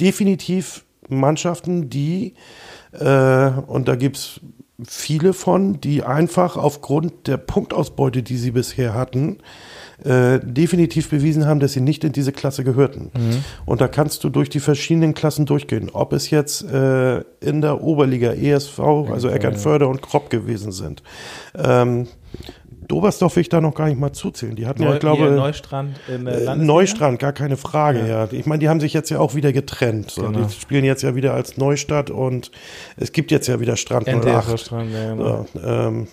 definitiv Mannschaften, die äh, und da gibt's viele von, die einfach aufgrund der Punktausbeute, die sie bisher hatten, äh, definitiv bewiesen haben, dass sie nicht in diese Klasse gehörten. Mhm. Und da kannst du durch die verschiedenen Klassen durchgehen. Ob es jetzt äh, in der Oberliga ESV, also Eckernförde und Kropp gewesen sind. Ähm, Dobersdorf will ich da noch gar nicht mal zuzählen. Die hatten Neu, ja, ich glaube,
Neustrand in der
äh, Neustrand, gar keine Frage, ja. ja. Ich meine, die haben sich jetzt ja auch wieder getrennt. So. Genau. Die spielen jetzt ja wieder als Neustadt und es gibt jetzt ja wieder Strand 08. Strand, ja, genau. so, ähm,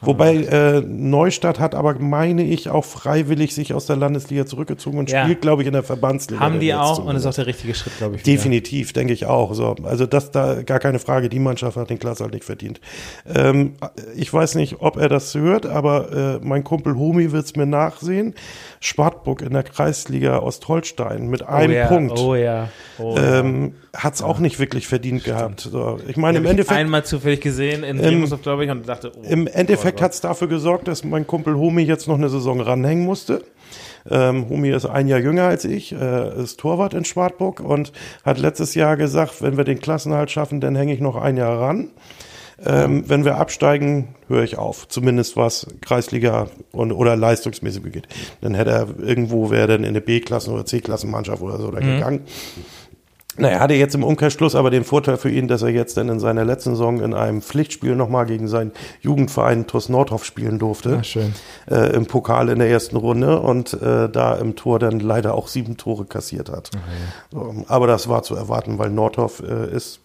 Wobei äh, Neustadt hat aber, meine ich, auch freiwillig sich aus der Landesliga zurückgezogen und ja. spielt, glaube ich, in der Verbandsliga.
Haben die auch und ist auch der richtige Schritt, glaube ich.
Definitiv, denke ich auch. So, also das da gar keine Frage. Die Mannschaft hat den Klasse halt nicht verdient. Ähm, ich weiß nicht, ob er das hört, aber äh, mein Kumpel Homi wird es mir nachsehen. Spartburg in der Kreisliga Ostholstein mit einem
oh ja,
Punkt.
Oh ja.
Oh ähm, hat es auch nicht wirklich verdient gehabt. So, ich meine, im Endeffekt.
einmal zufällig gesehen in
Bremerhaven, glaube ich, und dachte, oh, Im Endeffekt hat es dafür gesorgt, dass mein Kumpel Homi jetzt noch eine Saison ranhängen musste. Ähm, Homi ist ein Jahr jünger als ich, äh, ist Torwart in Schwartburg und hat letztes Jahr gesagt, wenn wir den Klassenhalt schaffen, dann hänge ich noch ein Jahr ran. Ähm, wenn wir absteigen, höre ich auf. Zumindest was Kreisliga und, oder leistungsmäßig begeht. Dann hätte er irgendwo, wäre dann in eine B-Klassen- oder C-Klassenmannschaft oder so da mhm. gegangen. Na, er hatte jetzt im Umkehrschluss aber den Vorteil für ihn, dass er jetzt dann in seiner letzten Saison in einem Pflichtspiel nochmal gegen seinen Jugendverein TuS Nordhoff spielen durfte.
Ach, schön.
Äh, Im Pokal in der ersten Runde und äh, da im Tor dann leider auch sieben Tore kassiert hat. Ach, ja. so, aber das war zu erwarten, weil Nordhoff äh, ist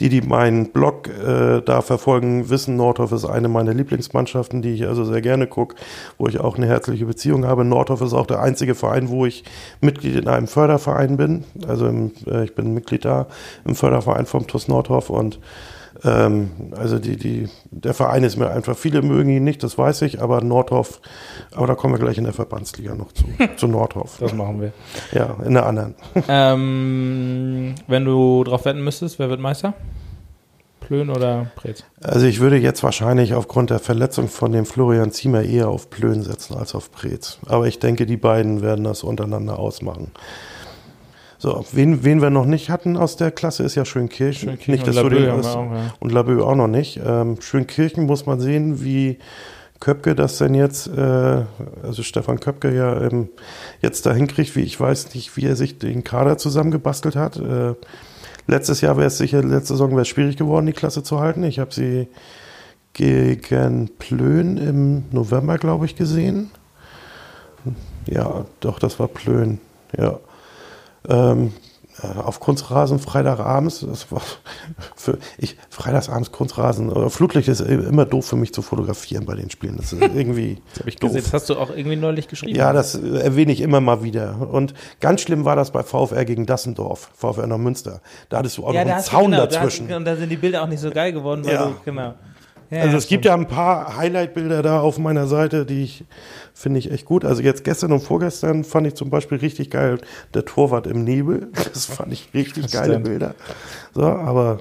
die, die meinen Blog äh, da verfolgen, wissen, Nordhoff ist eine meiner Lieblingsmannschaften, die ich also sehr gerne gucke, wo ich auch eine herzliche Beziehung habe. Nordhoff ist auch der einzige Verein, wo ich Mitglied in einem Förderverein bin. Also im, äh, ich bin Mitglied da im Förderverein vom TUS Nordhoff und ähm, also die, die, der Verein ist mir einfach, viele mögen ihn nicht, das weiß ich, aber Nordhoff, aber da kommen wir gleich in der Verbandsliga noch zu, zu Nordhoff.
Das machen wir.
Ja, in der anderen.
Ähm, wenn du drauf wetten müsstest, wer wird Meister? Plön oder Preetz?
Also ich würde jetzt wahrscheinlich aufgrund der Verletzung von dem Florian Ziemer eher auf Plön setzen als auf Preetz. Aber ich denke, die beiden werden das untereinander ausmachen. So, wen, wen wir noch nicht hatten aus der Klasse ist ja Schönkirchen. Schönkirchen nicht,
und Labö auch, ja.
Und Labö auch noch nicht. Ähm, Schönkirchen muss man sehen, wie Köpke das denn jetzt, äh, also Stefan Köpke ja ähm, jetzt dahin kriegt, wie ich weiß nicht, wie er sich den Kader zusammengebastelt hat. Äh, letztes Jahr wäre es sicher, letzte Saison wäre es schwierig geworden, die Klasse zu halten. Ich habe sie gegen Plön im November, glaube ich, gesehen. Ja, doch, das war Plön. Ja. Ähm, äh, auf Kunstrasen Freitagabends, das war für ich Freitagsabends Kunstrasen oder Flutlicht ist immer doof für mich zu fotografieren bei den Spielen. Das ist irgendwie
das habe ich doof. gesehen. Das hast du auch irgendwie neulich geschrieben.
Ja, das erwähne ich immer mal wieder. Und ganz schlimm war das bei VfR gegen Dassendorf, VfR nach Münster. Da hattest du auch ja, noch einen Zaun genau,
dazwischen. Da, und da sind die Bilder auch nicht so geil geworden, weil
ja.
du, genau. Ja,
also es gibt ja ein paar Highlight-Bilder da auf meiner Seite, die ich finde ich echt gut. Also jetzt gestern und vorgestern fand ich zum Beispiel richtig geil der Torwart im Nebel. Das fand ich richtig
Das
geile
stimmt.
Bilder. So, aber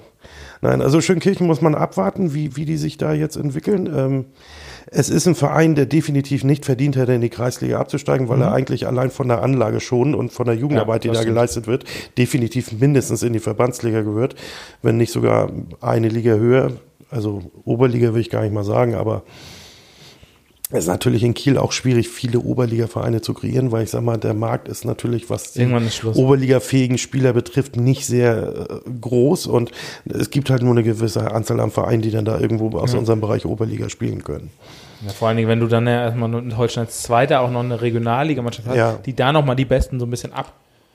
nein, also Schönkirchen muss man abwarten, wie, wie die sich da jetzt entwickeln. Ähm, es ist ein Verein, der definitiv nicht verdient hätte, in die Kreisliga abzusteigen, weil er eigentlich allein von der Anlage schon und von der Jugendarbeit,
Mhm. Ja,
die da
stimmt.
geleistet wird, definitiv mindestens in die Verbandsliga gehört, wenn nicht sogar eine Liga höher. Also Oberliga will ich gar nicht mal sagen, aber es ist natürlich in Kiel auch schwierig, viele Oberliga-Vereine zu kreieren, weil ich sag mal, der Markt ist natürlich, was die. Oberliga-fähigen Spieler betrifft, nicht sehr äh, groß und es gibt halt nur eine gewisse Anzahl an Vereinen, die dann da irgendwo aus unserem Bereich Oberliga spielen können.
Ja, vor allen Dingen, wenn du dann ja erstmal in Holstein als Zweiter auch noch eine Regionalligamannschaft hast,
Ja.
die da nochmal die Besten so ein bisschen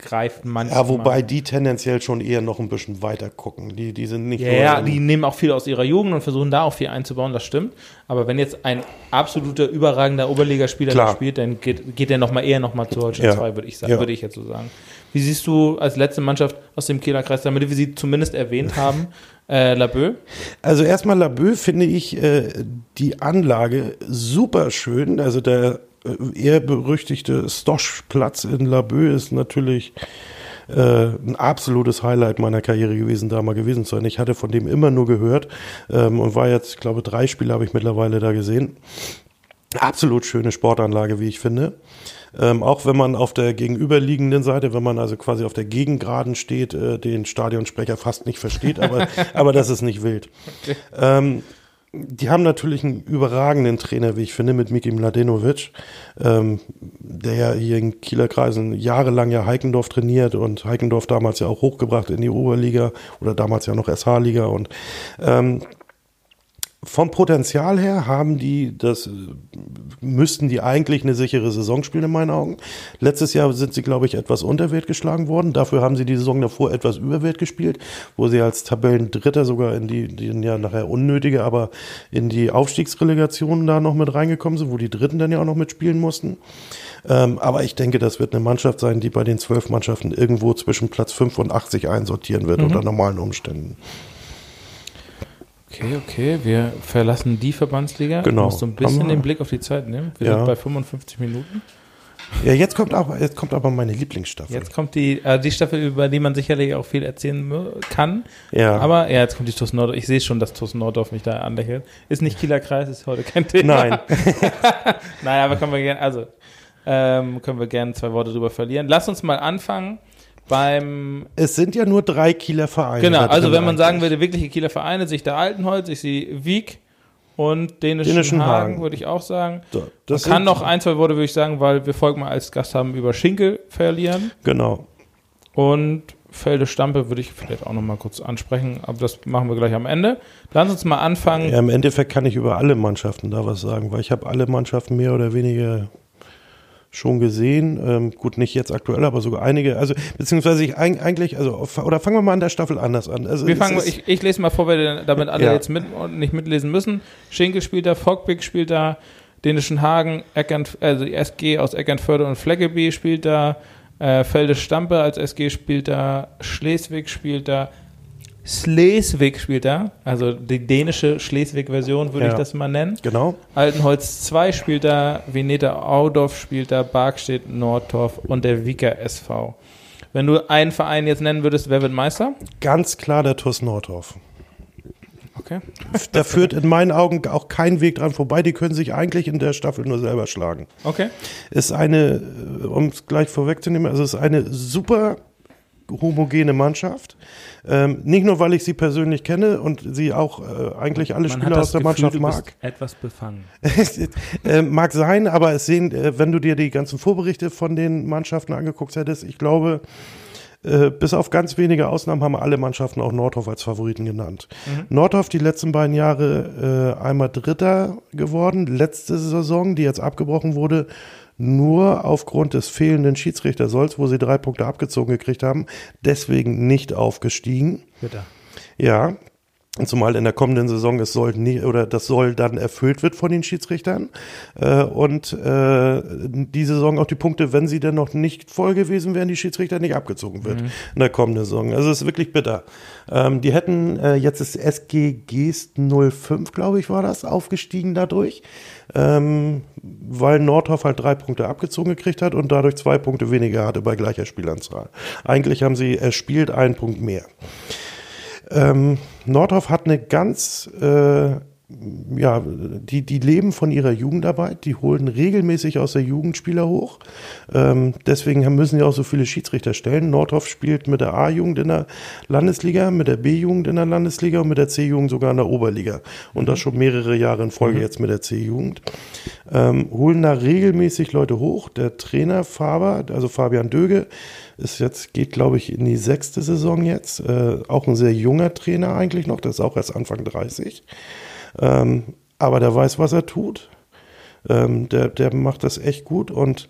abgreifen manchmal.
Ja, wobei die tendenziell schon eher noch ein bisschen weiter gucken. Die, die sind nicht
Ja, ja, die nehmen auch viel aus ihrer Jugend und versuchen da auch viel einzubauen, das stimmt. Aber wenn jetzt ein absoluter überragender Oberligaspieler
Klar.
spielt, dann geht, geht der noch mal eher nochmal zu Holstein
Ja.
2, würde ich sagen,
Ja.
würde ich jetzt so sagen. Wie siehst du als letzte Mannschaft aus dem Kieler Kreis, damit wir sie zumindest erwähnt haben, äh, Laboe?
Also erstmal Laboe finde ich äh, die Anlage super schön. Also der eher berüchtigte Stosch-Platz in Laboe ist natürlich äh, ein absolutes Highlight meiner Karriere gewesen, da mal gewesen zu sein. Ich hatte von dem immer nur gehört ähm, und war jetzt, ich glaube, drei Spiele habe ich mittlerweile da gesehen. Absolut schöne Sportanlage, wie ich finde. Ähm, auch wenn man auf der gegenüberliegenden Seite, wenn man also quasi auf der Gegengraden steht, äh, den Stadionsprecher fast nicht versteht, aber, aber das ist nicht wild. Ähm, die haben natürlich einen überragenden Trainer, wie ich finde, mit Miki Mladenovic, ähm, der ja hier in Kieler Kreisen jahrelang ja Heikendorf trainiert und Heikendorf damals ja auch hochgebracht in die Oberliga oder damals ja noch SH-Liga und ähm, vom Potenzial her haben die das, müssten die eigentlich eine sichere Saison spielen in meinen Augen. Letztes Jahr sind sie, glaube ich, etwas unter Wert geschlagen worden. Dafür haben sie die Saison davor etwas über Wert gespielt, wo sie als Tabellendritter sogar in die, die ja nachher unnötige, aber in die Aufstiegsrelegation da noch mit reingekommen sind, wo die Dritten dann ja auch noch mitspielen mussten. Ähm, aber ich denke, das wird eine Mannschaft sein, die bei den zwölf Mannschaften irgendwo zwischen Platz 5 und 80 einsortieren wird unter normalen Umständen.
Okay, okay, wir verlassen die Verbandsliga.
Genau.
Du musst so ein bisschen den Blick auf die Zeit nehmen. Wir
Ja.
sind bei 55 Minuten.
Ja, jetzt kommt aber, jetzt kommt aber meine Lieblingsstaffel.
Jetzt kommt die, äh, die Staffel, über die man sicherlich auch viel erzählen kann.
Ja.
Aber ja, jetzt kommt die TuS Nordorf. Ich sehe schon, dass TuS Nordorf mich da anlächelt. Ist nicht Kieler Kreis, ist heute kein Thema.
Nein.
Nein, aber können wir gerne, also ähm, können wir gerne zwei Worte drüber verlieren. Lass uns mal anfangen beim
Es sind ja nur drei Kieler Vereine.
Genau, also wenn man sagen würde, wirkliche Kieler Vereine, sich der Altenholz, ich sehe Wieg und Dänischen,
Dänischen
Hagen,
Hagen.
würde ich auch sagen.
So,
Man
das
kann noch ein, zwei Worte, würde ich sagen, weil wir folgen mal als Gast haben, über Schinkel verlieren.
Genau.
Und Felde Stampe würde ich vielleicht auch noch mal kurz ansprechen, aber das machen wir gleich am Ende. Lass uns mal anfangen.
Ja, im Endeffekt kann ich über alle Mannschaften da was sagen, weil ich habe alle Mannschaften mehr oder weniger schon gesehen. Ähm, gut, nicht jetzt aktuell, aber sogar einige. Also beziehungsweise ich eig- eigentlich, also oder fangen wir mal an der Staffel anders an. Also
Wir fangen, ich, ich lese mal vor, weil damit alle
Ja.
jetzt mit, nicht mitlesen müssen. Schinkel spielt da, Fogbeck spielt da, Dänischen Hagen, Eckern, also die SG aus Eckernförde und Fleckeby spielt da, äh, Felde Stampe als SG spielt da, Schleswig spielt da, Schleswig spielt da, also die dänische Schleswig-Version würde
Ja.
ich das mal nennen.
genau.
Altenholz 2 spielt da, Veneta Audorf spielt da, Barkstedt, Nordtorf und der Wieker SV. Wenn du einen Verein jetzt nennen würdest, wer wird Meister?
Ganz klar der TuS Nordhoff.
Okay.
Da führt in meinen Augen auch kein Weg dran vorbei. Die können sich eigentlich in der Staffel nur selber schlagen.
Okay.
ist eine, äh, um es gleich vorwegzunehmen, also es ist eine super homogene Mannschaft. Ähm, nicht nur, weil ich sie persönlich kenne und sie auch äh, eigentlich alle Spieler aus der Mannschaft mag.
etwas befangen.
äh, mag sein, aber es sehen, äh, wenn du dir die ganzen Vorberichte von den Mannschaften angeguckt hättest, ich glaube, äh, bis auf ganz wenige Ausnahmen haben alle Mannschaften auch Nordhoff als Favoriten genannt. Nordhoff die letzten beiden Jahre äh, einmal Dritter geworden, letzte Saison, die jetzt abgebrochen wurde, nur aufgrund des fehlenden Schiedsrichtersolls, wo sie drei Punkte abgezogen gekriegt haben, deswegen nicht aufgestiegen.
Bitte.
Ja. Zumal in der kommenden Saison es soll nie, oder das soll dann erfüllt wird von den Schiedsrichtern äh, und äh, die Saison auch die Punkte, wenn sie denn noch nicht voll gewesen wären, die Schiedsrichter nicht abgezogen wird mhm. in der kommenden Saison. Also es ist wirklich bitter. Ähm, die hätten äh, jetzt ist SG Geest 05, glaube ich, war das aufgestiegen dadurch, ähm, weil Nordhoff halt drei Punkte abgezogen gekriegt hat und dadurch zwei Punkte weniger hatte bei gleicher Spielanzahl. Eigentlich haben sie erspielt einen Punkt mehr. Ähm, Nordhoff hat eine ganz, äh, ja, die, die leben von ihrer Jugendarbeit, die holen regelmäßig aus der Jugendspieler hoch. Ähm, deswegen müssen sie auch so viele Schiedsrichter stellen. Nordhoff spielt mit der A-Jugend in der Landesliga, mit der B-Jugend in der Landesliga und mit der C-Jugend sogar in der Oberliga. Und das schon mehrere Jahre in Folge mhm. jetzt mit der C-Jugend. Ähm, holen da regelmäßig Leute hoch. Der Trainer Faber, also Fabian Döge, ist jetzt, geht glaube ich in die sechste Saison jetzt. Äh, auch ein sehr junger Trainer eigentlich noch, der ist auch erst Anfang 30. Ähm, aber der weiß, was er tut. Ähm, der, der macht das echt gut und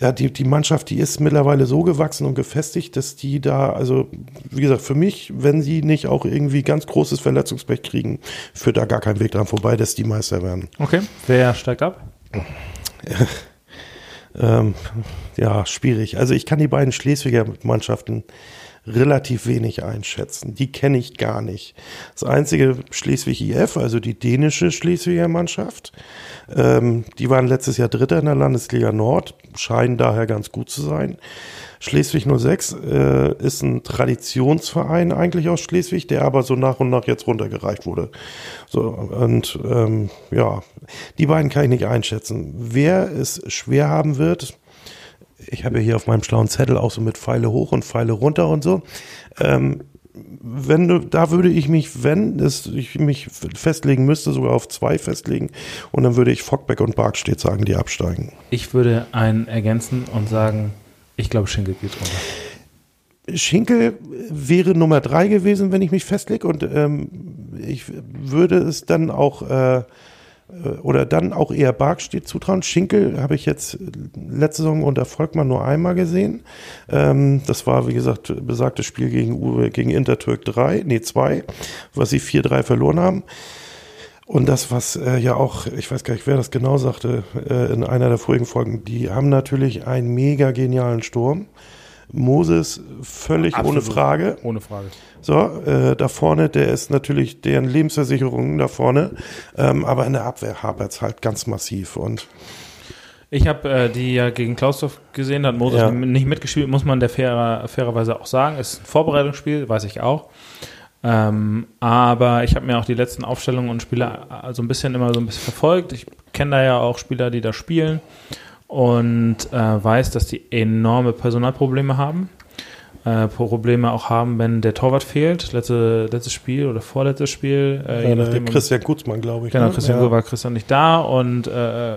ja, die, die Mannschaft, die ist mittlerweile so gewachsen und gefestigt, dass die da, also wie gesagt, für mich, wenn sie nicht auch irgendwie ganz großes Verletzungspech kriegen, führt da gar kein Weg dran vorbei, dass die Meister werden.
Okay, wer steigt ab?
ähm, ja, schwierig. Also ich kann die beiden Schleswiger Mannschaften relativ wenig einschätzen. Die kenne ich gar nicht. Das einzige Schleswig IF, also die dänische Schleswiger Mannschaft, ähm, die waren letztes Jahr Dritter in der Landesliga Nord, scheinen daher ganz gut zu sein. Schleswig 06 äh, ist ein Traditionsverein eigentlich aus Schleswig, der aber so nach und nach jetzt runtergereicht wurde. So, und ähm, ja, die beiden kann ich nicht einschätzen. Wer es schwer haben wird, ich habe ja hier auf meinem schlauen Zettel auch so mit Pfeile hoch und Pfeile runter und so. Ähm, wenn du, da würde ich mich, wenn es, ich mich festlegen müsste, sogar auf zwei festlegen und dann würde ich Fockbeck und Barkstedt sagen, die absteigen.
Ich würde einen ergänzen und sagen, ich glaube, Schinkel geht runter.
Schinkel wäre Nummer drei gewesen, wenn ich mich festlege und ähm, ich würde es dann auch äh, oder dann auch eher Barkstedt zutrauen. Schinkel habe ich jetzt letzte Saison unter Volkmann nur einmal gesehen. Ähm, das war, wie gesagt, besagtes Spiel gegen, gegen Intertürk 3, nee 2, was sie 4-3 verloren haben. Und das, was äh, ja auch, ich weiß gar nicht, wer das genau sagte, äh, in einer der vorigen Folgen, die haben natürlich einen mega genialen Sturm. Moses völlig Absolut. ohne Frage.
Ohne Frage.
So, äh, da vorne, der ist natürlich deren Lebensversicherung da vorne. Ähm, aber in der Abwehr hapert es halt ganz massiv und
ich habe äh, die ja gegen Klausdorf gesehen, da hat Moses ja. nicht mitgespielt, muss man der fairer, fairerweise auch sagen. Ist ein Vorbereitungsspiel, weiß ich auch. Ähm, aber ich habe mir auch die letzten Aufstellungen und Spiele so also ein bisschen immer so ein bisschen verfolgt. Ich kenne da ja auch Spieler, die da spielen und äh, weiß, dass die enorme Personalprobleme haben. Äh, Probleme auch haben, wenn der Torwart fehlt. Letzte, letztes Spiel oder vorletztes Spiel.
Äh, ja, nachdem, Christian Gutzmann, glaube ich.
Genau, ne? Christian ja. war Christian nicht da und äh,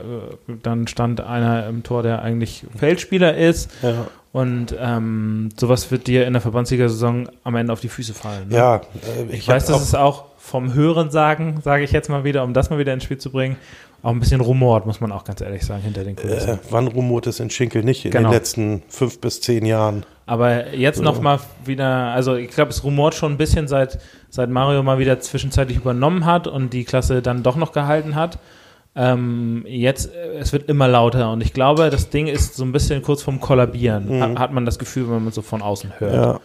dann stand einer im Tor, der eigentlich Feldspieler ist. Ja. Und ähm, sowas wird dir in der Verbandsliga-Saison am Ende auf die Füße fallen.
Ne? Ja, äh,
ich, ich weiß, dass es auch vom Hören sagen, sage ich jetzt mal wieder, um das mal wieder ins Spiel zu bringen, auch ein bisschen rumort, muss man auch ganz ehrlich sagen, hinter den Kulissen.
Äh, wann rumort es in Schinkel nicht? In genau. den letzten fünf bis zehn Jahren.
Aber jetzt so. noch mal wieder, also ich glaube, es rumort schon ein bisschen, seit, seit Mario mal wieder zwischenzeitlich übernommen hat und die Klasse dann doch noch gehalten hat. Ähm, jetzt, äh, es wird immer lauter und ich glaube, das Ding ist so ein bisschen kurz vorm Kollabieren, mhm. hat, hat, man das Gefühl, wenn man so von außen hört. Ja.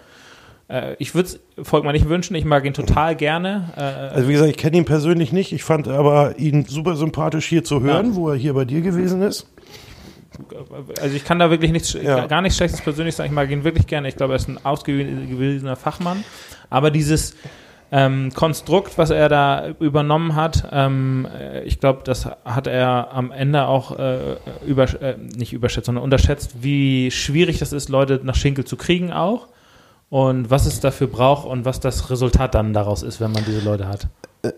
Äh, ich würde es Volkmann nicht wünschen, ich mag ihn total gerne.
Äh, also wie gesagt, ich kenne ihn persönlich nicht, ich fand aber ihn super sympathisch hier zu hören, ja. wo er hier bei dir gewesen ist.
Also ich kann da wirklich nichts, ja. gar nichts Schlechtes persönlich sagen, ich mag ihn wirklich gerne, ich glaube, er ist ein ausgewiesener Fachmann, aber dieses ähm, Konstrukt, was er da übernommen hat, ähm, äh, ich glaube, das hat er am Ende auch äh, über, äh, nicht überschätzt, sondern unterschätzt, wie schwierig das ist, Leute nach Schinkel zu kriegen auch und was es dafür braucht und was das Resultat dann daraus ist, wenn man diese Leute hat.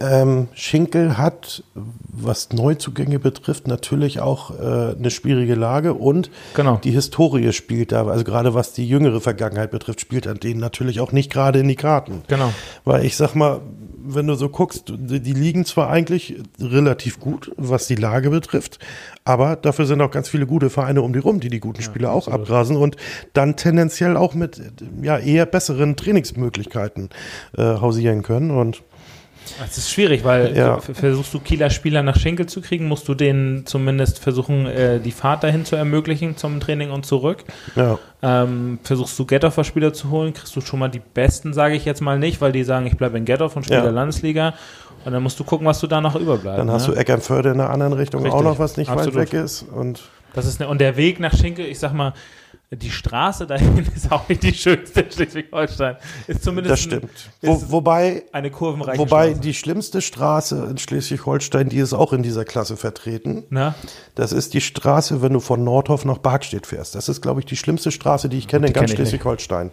Ähm, Schinkel hat, was Neuzugänge betrifft, natürlich auch äh, eine schwierige Lage und genau. die Historie spielt da, also gerade was die jüngere Vergangenheit betrifft, spielt an denen natürlich auch nicht gerade in die Karten.
Genau.
Weil ich sag mal, wenn du so guckst, die, liegen zwar eigentlich relativ gut, was die Lage betrifft, aber dafür sind auch ganz viele gute Vereine um die rum, die die guten ja, Spieler auch abgrasen und dann tendenziell auch mit ja eher besseren Trainingsmöglichkeiten äh, hausieren können und
Das ist schwierig, weil
Ja.
du- versuchst du Kieler Spieler nach Schinkel zu kriegen, musst du denen zumindest versuchen, äh, die Fahrt dahin zu ermöglichen zum Training und zurück.
Ja.
Ähm, versuchst du Gettorfer Spieler zu holen, kriegst du schon mal die besten, sage ich jetzt mal nicht, weil die sagen, ich bleibe in Gettorf und spiele
Ja.
der Landesliga. Und dann musst du gucken, was du da noch überbleibt.
Dann hast
ne?
du Eckernförde in der anderen Richtung
Richtig.
auch noch, was nicht
Absolut.
weit weg ist. Und
Das ist ne, und der Weg nach Schinkel, ich sag mal, die Straße dahin ist auch nicht die schönste in Schleswig-Holstein. Ist zumindest
das
ein-
stimmt. Wo,
ist
wobei
eine kurvenreiche
Wobei
Straße.
die schlimmste Straße in Schleswig-Holstein, die ist auch in dieser Klasse vertreten.
Na?
Das ist die Straße, wenn du von Nordhof nach Barkstedt fährst. Das ist, glaube ich, die schlimmste Straße, die ich kenne in
Die
ganz
kenn.
Schleswig-Holstein.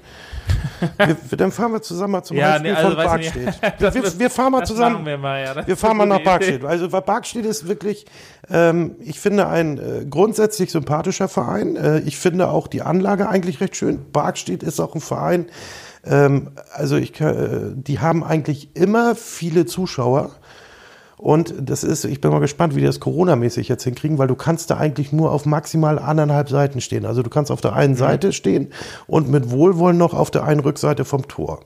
dann fahren wir zusammen mal zum
Ja,
Heimspiel
nee, also
von. Barkstedt. Wir, wir fahren mal zusammen.
wir mal, ja.
Wir fahren mal nach. Barkstedt. Also Barkstedt ist wirklich, ähm, ich finde, ein äh, grundsätzlich sympathischer Verein. Äh, ich finde auch die Anlage eigentlich recht schön. Barkstedt ist auch ein Verein, ähm, also ich, kann- äh, die haben eigentlich immer viele Zuschauer. Und das ist, ich bin mal gespannt, wie die das Corona-mäßig jetzt hinkriegen, weil du kannst da eigentlich nur auf maximal anderthalb Seiten stehen. Also du kannst auf der einen Seite stehen und mit Wohlwollen noch auf der einen Rückseite vom Tor.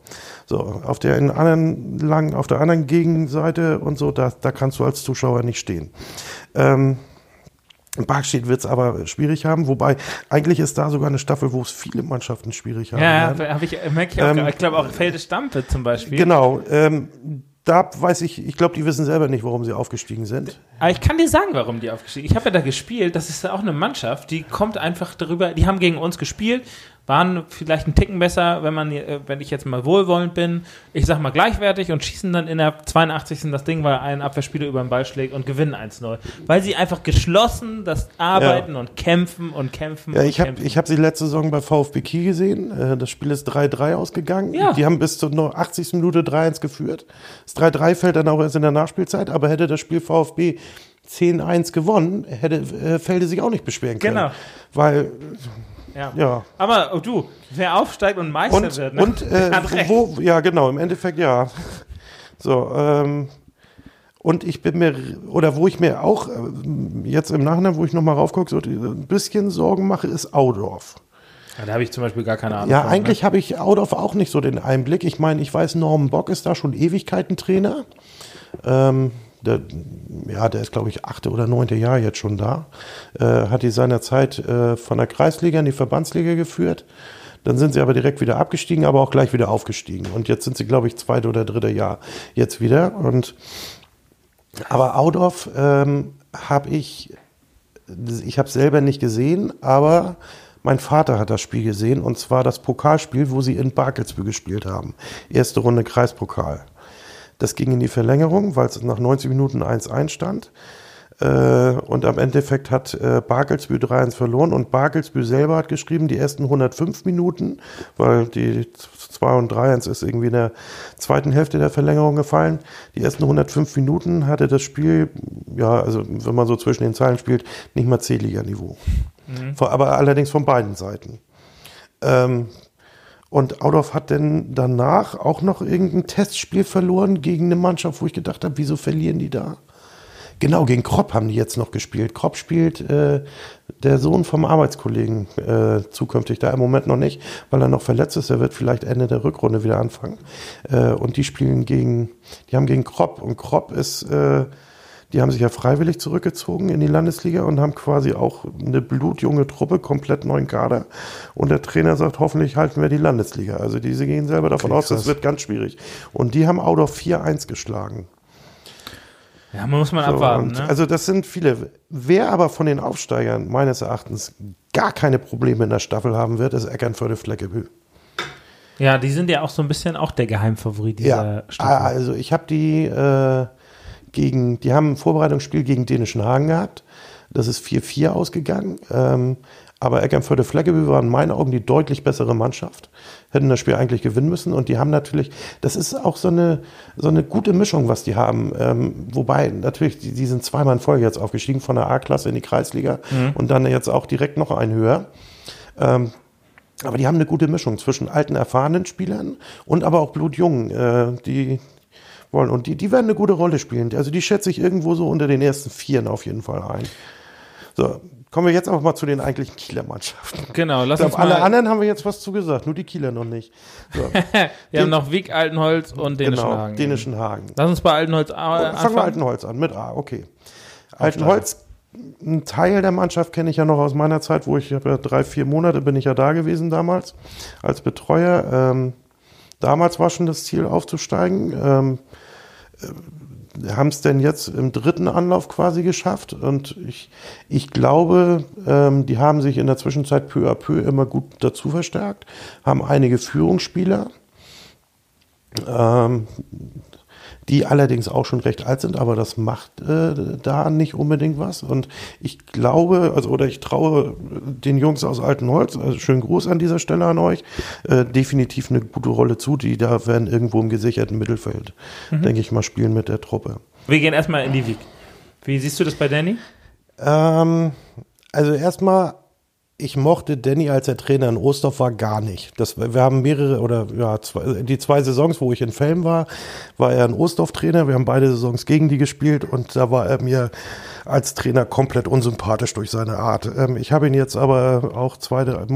So, auf der anderen lang, auf der anderen Gegenseite und so, da, da kannst du als Zuschauer nicht stehen. Ähm, Barkstedt wird es aber schwierig haben, wobei eigentlich ist da sogar eine Staffel, wo es viele Mannschaften schwierig haben.
Ja, hab ich, merke ich auch.
Ähm,
ich glaube auch Felde Stampe zum Beispiel.
Genau. Ähm, da weiß ich, ich glaube, die wissen selber nicht, warum sie aufgestiegen sind.
Aber ich kann dir sagen, warum die aufgestiegen Ich habe ja da gespielt. Das ist ja auch eine Mannschaft, die kommt einfach darüber. Die haben gegen uns gespielt, waren vielleicht einen Ticken besser, wenn man, äh, wenn ich jetzt mal wohlwollend bin. Ich sag mal gleichwertig und schießen dann in der 82. das Ding, weil ein Abwehrspieler über den Ball schlägt und gewinnen 1-0. Weil sie einfach geschlossen das arbeiten und kämpfen und kämpfen.
Ja,
und
ich habe hab sie letzte Saison bei VfB Kiel gesehen. Äh, Das Spiel ist 3-3 ausgegangen.
Ja.
Die haben bis zur noch 80. Minute 3-1 geführt. Das 3-3 fällt dann auch erst in der Nachspielzeit, aber hätte das Spiel VfB 10-1 gewonnen, hätte äh, Felde sich auch nicht beschweren können.
Genau.
Weil,
ja.
ja.
Aber oh, du, wer aufsteigt und Meister
Und,
wird, ne?
und äh, wo, ja, genau, im Endeffekt ja. So, ähm, und ich bin mir, oder wo ich mir auch ähm, jetzt im Nachhinein, wo ich nochmal raufgucke, so ein bisschen Sorgen mache, ist Audorf.
Ja, da habe ich zum Beispiel gar keine Ahnung.
Ja,
von,
eigentlich habe ich Audorf auch nicht so den Einblick. Ich meine, ich weiß, Norman Bock ist da schon Ewigkeiten Trainer. Ähm, der, ja, der ist, glaube ich, achte oder neunte Jahr jetzt schon da. Äh, hat die seinerzeit äh, von der Kreisliga in die Verbandsliga geführt. Dann sind sie aber direkt wieder abgestiegen, aber auch gleich wieder aufgestiegen. Und jetzt sind sie, glaube ich, zweite oder dritte Jahr jetzt wieder. Und aber Audorf ähm, habe ich, ich habe selber nicht gesehen, aber mein Vater hat das Spiel gesehen und zwar das Pokalspiel, wo sie in Barkelsbü gespielt haben. Erste Runde Kreispokal. Das ging in die Verlängerung, weil es nach 90 Minuten 1-1 stand. Äh, und am Endeffekt hat äh, Barkelsbü 3-1 verloren und Barkelsbü selber hat geschrieben, die ersten 105 Minuten, weil die 2 und 3-1 ist irgendwie in der zweiten Hälfte der Verlängerung gefallen. Die ersten 105 Minuten hatte das Spiel, ja, also wenn man so zwischen den Zeilen spielt, nicht mal C-Liga-Niveau. Vor- Aber allerdings von beiden Seiten. Ähm, und Audorf hat denn danach auch noch irgendein Testspiel verloren gegen eine Mannschaft, wo ich gedacht habe, wieso verlieren die da? Genau, gegen Kropp haben die jetzt noch gespielt. Kropp spielt äh, der Sohn vom Arbeitskollegen äh, zukünftig da im Moment noch nicht, weil er noch verletzt ist. Er wird vielleicht Ende der Rückrunde wieder anfangen. Äh, und die spielen gegen, die haben gegen Kropp. Und Kropp ist, äh, die haben sich ja freiwillig zurückgezogen in die Landesliga und haben quasi auch eine blutjunge Truppe, komplett neuen Kader. Und der Trainer sagt, hoffentlich halten wir die Landesliga. Also diese gehen selber davon
Okay,
aus, das wird ganz schwierig. Und die haben Audorf 4-1 geschlagen.
Ja, muss man
So,
abwarten. Ne?
Also das sind viele. Wer aber von den Aufsteigern meines Erachtens gar keine Probleme in der Staffel haben wird, ist Eckernförde Fleckebü.
ja, die sind ja auch so ein bisschen auch der Geheimfavorit dieser
Ja,
Staffel.
also ich habe die äh, gegen, die haben ein Vorbereitungsspiel gegen Dänischen Hagen gehabt. Das ist 4-4 ausgegangen. Ähm, aber Eckernförde Fleckebü war in meinen Augen die deutlich bessere Mannschaft. Hätten das Spiel eigentlich gewinnen müssen. Und die haben natürlich, das ist auch so eine, so eine gute Mischung, was die haben. Ähm, wobei natürlich, die, die sind zweimal in Folge jetzt aufgestiegen, von der A-Klasse in die Kreisliga und dann jetzt auch direkt noch ein höher. Ähm, aber die haben eine gute Mischung zwischen alten, erfahrenen Spielern und aber auch blutjungen, äh, die wollen. Und die, die werden eine gute Rolle spielen. Also die schätze ich irgendwo so unter den ersten Vieren auf jeden Fall ein. So, Kommen wir jetzt aber mal zu den eigentlichen Kieler Mannschaften.
Genau, lass uns mal.
alle anderen haben wir jetzt was zugesagt, nur die Kieler noch nicht. So,
wir haben noch Wieg, Altenholz und Dänischen
genau,
Hagen.
Dänischen Hagen.
Lass uns bei Altenholz äh,
Oh, Fangen wir
anfangen.
Altenholz an, mit A, okay. Altenholz, ein Teil der Mannschaft kenne ich ja noch aus meiner Zeit, wo ich, habe drei, vier Monate bin ich ja da gewesen damals als Betreuer. Ähm, damals war schon das Ziel aufzusteigen. Ähm, äh, haben es denn jetzt im dritten Anlauf quasi geschafft? Und ich, ich glaube, ähm, die haben sich in der Zwischenzeit peu à peu immer gut dazu verstärkt, haben einige Führungsspieler, ähm, die allerdings auch schon recht alt sind, aber das macht äh, da nicht unbedingt was. Und ich glaube, also oder ich traue den Jungs aus Altenholz, also schönen Gruß an dieser Stelle an euch, äh, definitiv eine gute Rolle zu. Die da werden irgendwo im gesicherten Mittelfeld, denke ich mal, spielen mit der Truppe.
Wir gehen erstmal in die Wieg. Wie siehst du das bei Danny?
Ähm, also erstmal, ich mochte Danny als der Trainer in Ostorf war gar nicht. Das, wir haben mehrere oder ja, zwei, die zwei Saisons, wo ich in Felm war, war er ein Ostorf-Trainer. Wir haben beide Saisons gegen die gespielt und da war er mir als Trainer komplett unsympathisch durch seine Art. Ähm, ich habe ihn jetzt aber auch zweimal,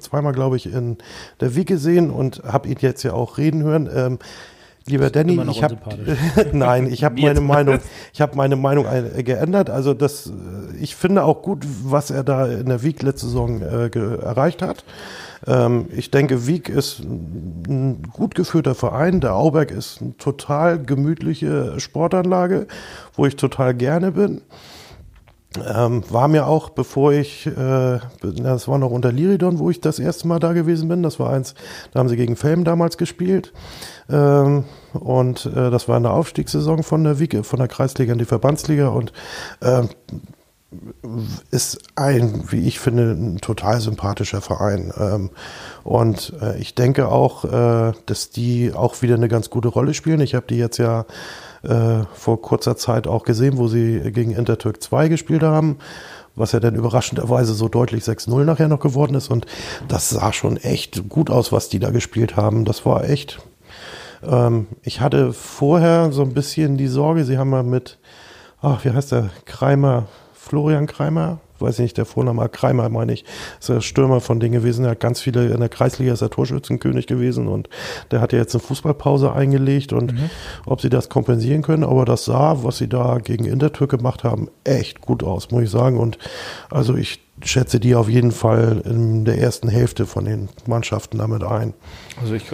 zweimal glaube ich, in der Wieg gesehen und habe ihn jetzt ja auch reden hören. Ähm, Lieber Danny, ich habe nein, ich habe meine. Meinung, ich habe meine Meinung ein- geändert. Also das, äh, ich finde auch gut, was er da in der Wieg letzte Saison äh, ge erreicht hat. Ähm, ich denke, Wieg ist ein gut geführter Verein. Der Auberg ist eine total gemütliche Sportanlage, wo ich total gerne bin. Ähm, war mir auch, bevor ich, äh, das war noch unter Liridon, wo ich das erste Mal da gewesen bin. Das war eins, da haben sie gegen Felm damals gespielt. Ähm, und äh, das war eine Aufstiegssaison von der Wiege, von der Kreisliga in die Verbandsliga und ähm, ist ein, wie ich finde, ein total sympathischer Verein. Ähm, und äh, ich denke auch, äh, dass die auch wieder eine ganz gute Rolle spielen. Ich habe die jetzt ja äh, vor kurzer Zeit auch gesehen, wo sie gegen Intertürk 2 gespielt haben, was ja dann überraschenderweise so deutlich 6-0 nachher noch geworden ist. Und das sah schon echt gut aus, was die da gespielt haben. Das war echt. Ähm, ich hatte vorher so ein bisschen die Sorge, sie haben ja mit, ach, wie heißt der, Kreimer, Florian Kreimer, weiß ich nicht, der Vorname Kreimer meine ich, ist der Stürmer von denen gewesen, er hat ganz viele, in der Kreisliga ist er Torschützenkönig gewesen und der hat ja jetzt eine Fußballpause eingelegt und ob sie das kompensieren können, aber das sah, was sie da gegen Intertürk gemacht haben, echt gut aus, muss ich sagen. Und also ich schätze die auf jeden Fall in der ersten Hälfte von den Mannschaften damit ein.
Also ich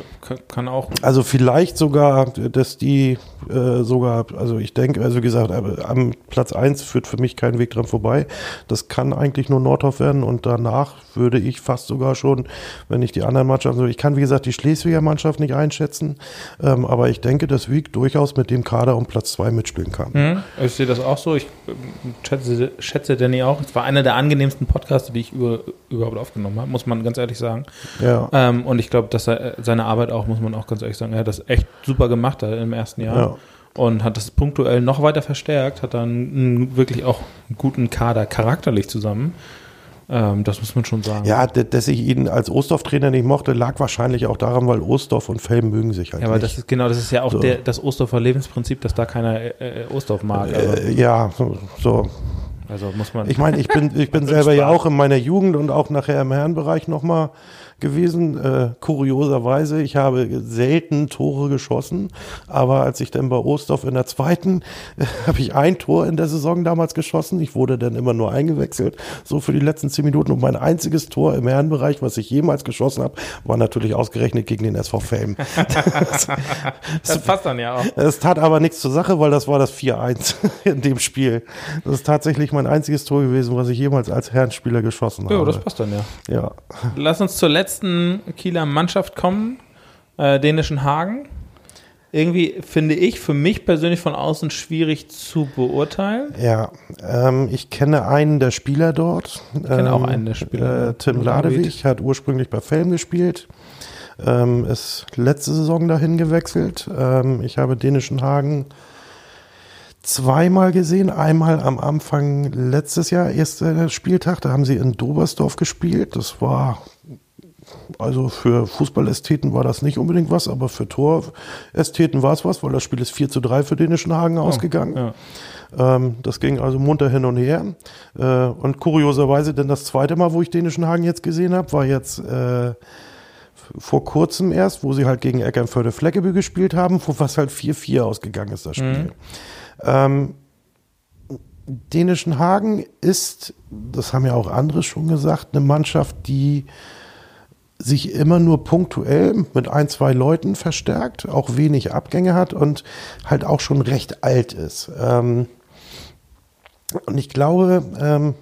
kann- auch.
Also vielleicht sogar, dass die äh, sogar, also ich denke, also wie gesagt, am Platz 1 führt für mich kein Weg dran vorbei. Das kann eigentlich nur Nordhoff werden und danach würde ich fast sogar schon, wenn ich die anderen Mannschaften, so ich kann wie gesagt die Schleswiger Mannschaft nicht einschätzen, ähm, aber ich denke, dass Wieg durchaus mit dem Kader um Platz 2 mitspielen kann.
Hm, ich sehe das auch so. Ich ähm, schätze, schätze Danny auch. Es war einer der angenehmsten Podcasts, die ich über, überhaupt aufgenommen habe, muss man ganz ehrlich sagen.
Ja.
Ähm, und ich glaube, dass er, seine Arbeit auch, muss man auch ganz ehrlich sagen, er hat das echt super gemacht im ersten Jahr.
Ja.
Und hat das punktuell noch weiter verstärkt, hat dann einen, wirklich auch einen guten Kader charakterlich zusammen. Ähm, das muss man schon sagen.
Ja, dass ich ihn als Ostdorf-Trainer nicht mochte, lag wahrscheinlich auch daran, weil Ostdorf und Felm mögen sich halt
Ja, aber
nicht.
das ist genau, das ist ja auch
So.
der, das Ostdorfer Lebensprinzip, dass da keiner äh, äh, Ostdorf mag. Also,
äh, ja, so, so.
also muss man.
Ich meine, ich bin, ich bin selber ja auch in meiner Jugend und auch nachher im Herrenbereich nochmal gewesen. Äh, kurioserweise, ich habe selten Tore geschossen, aber als ich dann bei Ostdorf in der zweiten, äh, habe ich ein Tor in der Saison damals geschossen. Ich wurde dann immer nur eingewechselt, so für die letzten zehn Minuten. Und mein einziges Tor im Herrenbereich, was ich jemals geschossen habe, war natürlich ausgerechnet gegen den SV Felm.
das passt dann ja auch.
Es tat aber nichts zur Sache, weil das war das 4-1 in dem Spiel. Das ist tatsächlich mein einziges Tor gewesen, was ich jemals als Herrenspieler geschossen
Ja,
habe.
das passt dann ja.
Ja.
Lass uns zur letzten Kieler Mannschaft kommen, äh, dänischen Hagen. Irgendwie finde ich für mich persönlich von außen schwierig zu beurteilen.
Ja, ähm, ich kenne einen der Spieler dort. Ich
kenne auch einen der Spieler.
Äh, Tim Ladewig hat ursprünglich bei Felm gespielt, ähm, ist letzte Saison dahin gewechselt. Ähm, ich habe dänischen Hagen zweimal gesehen. Einmal am Anfang letztes Jahr, erster Spieltag, da haben sie in Dobersdorf gespielt. Das war also für Fußballästheten war das nicht unbedingt was, aber für Torästheten war es was, weil das Spiel ist 4 zu 3 für Dänischen Hagen ausgegangen. Ja. Ähm, das ging also munter hin und her. Äh, und kurioserweise, denn das zweite Mal, wo ich Dänischen Hagen jetzt gesehen habe, war jetzt äh, vor kurzem erst, wo sie halt gegen Eckernförde Fleckebü gespielt haben, wo was halt 4-4 ausgegangen ist, das Spiel. Mhm. Ähm, Dänischen Hagen ist, das haben ja auch andere schon gesagt, eine Mannschaft, die sich immer nur punktuell mit ein, zwei Leuten verstärkt, auch wenig Abgänge hat und halt auch schon recht alt ist. Ähm, und ich glaube, ähm,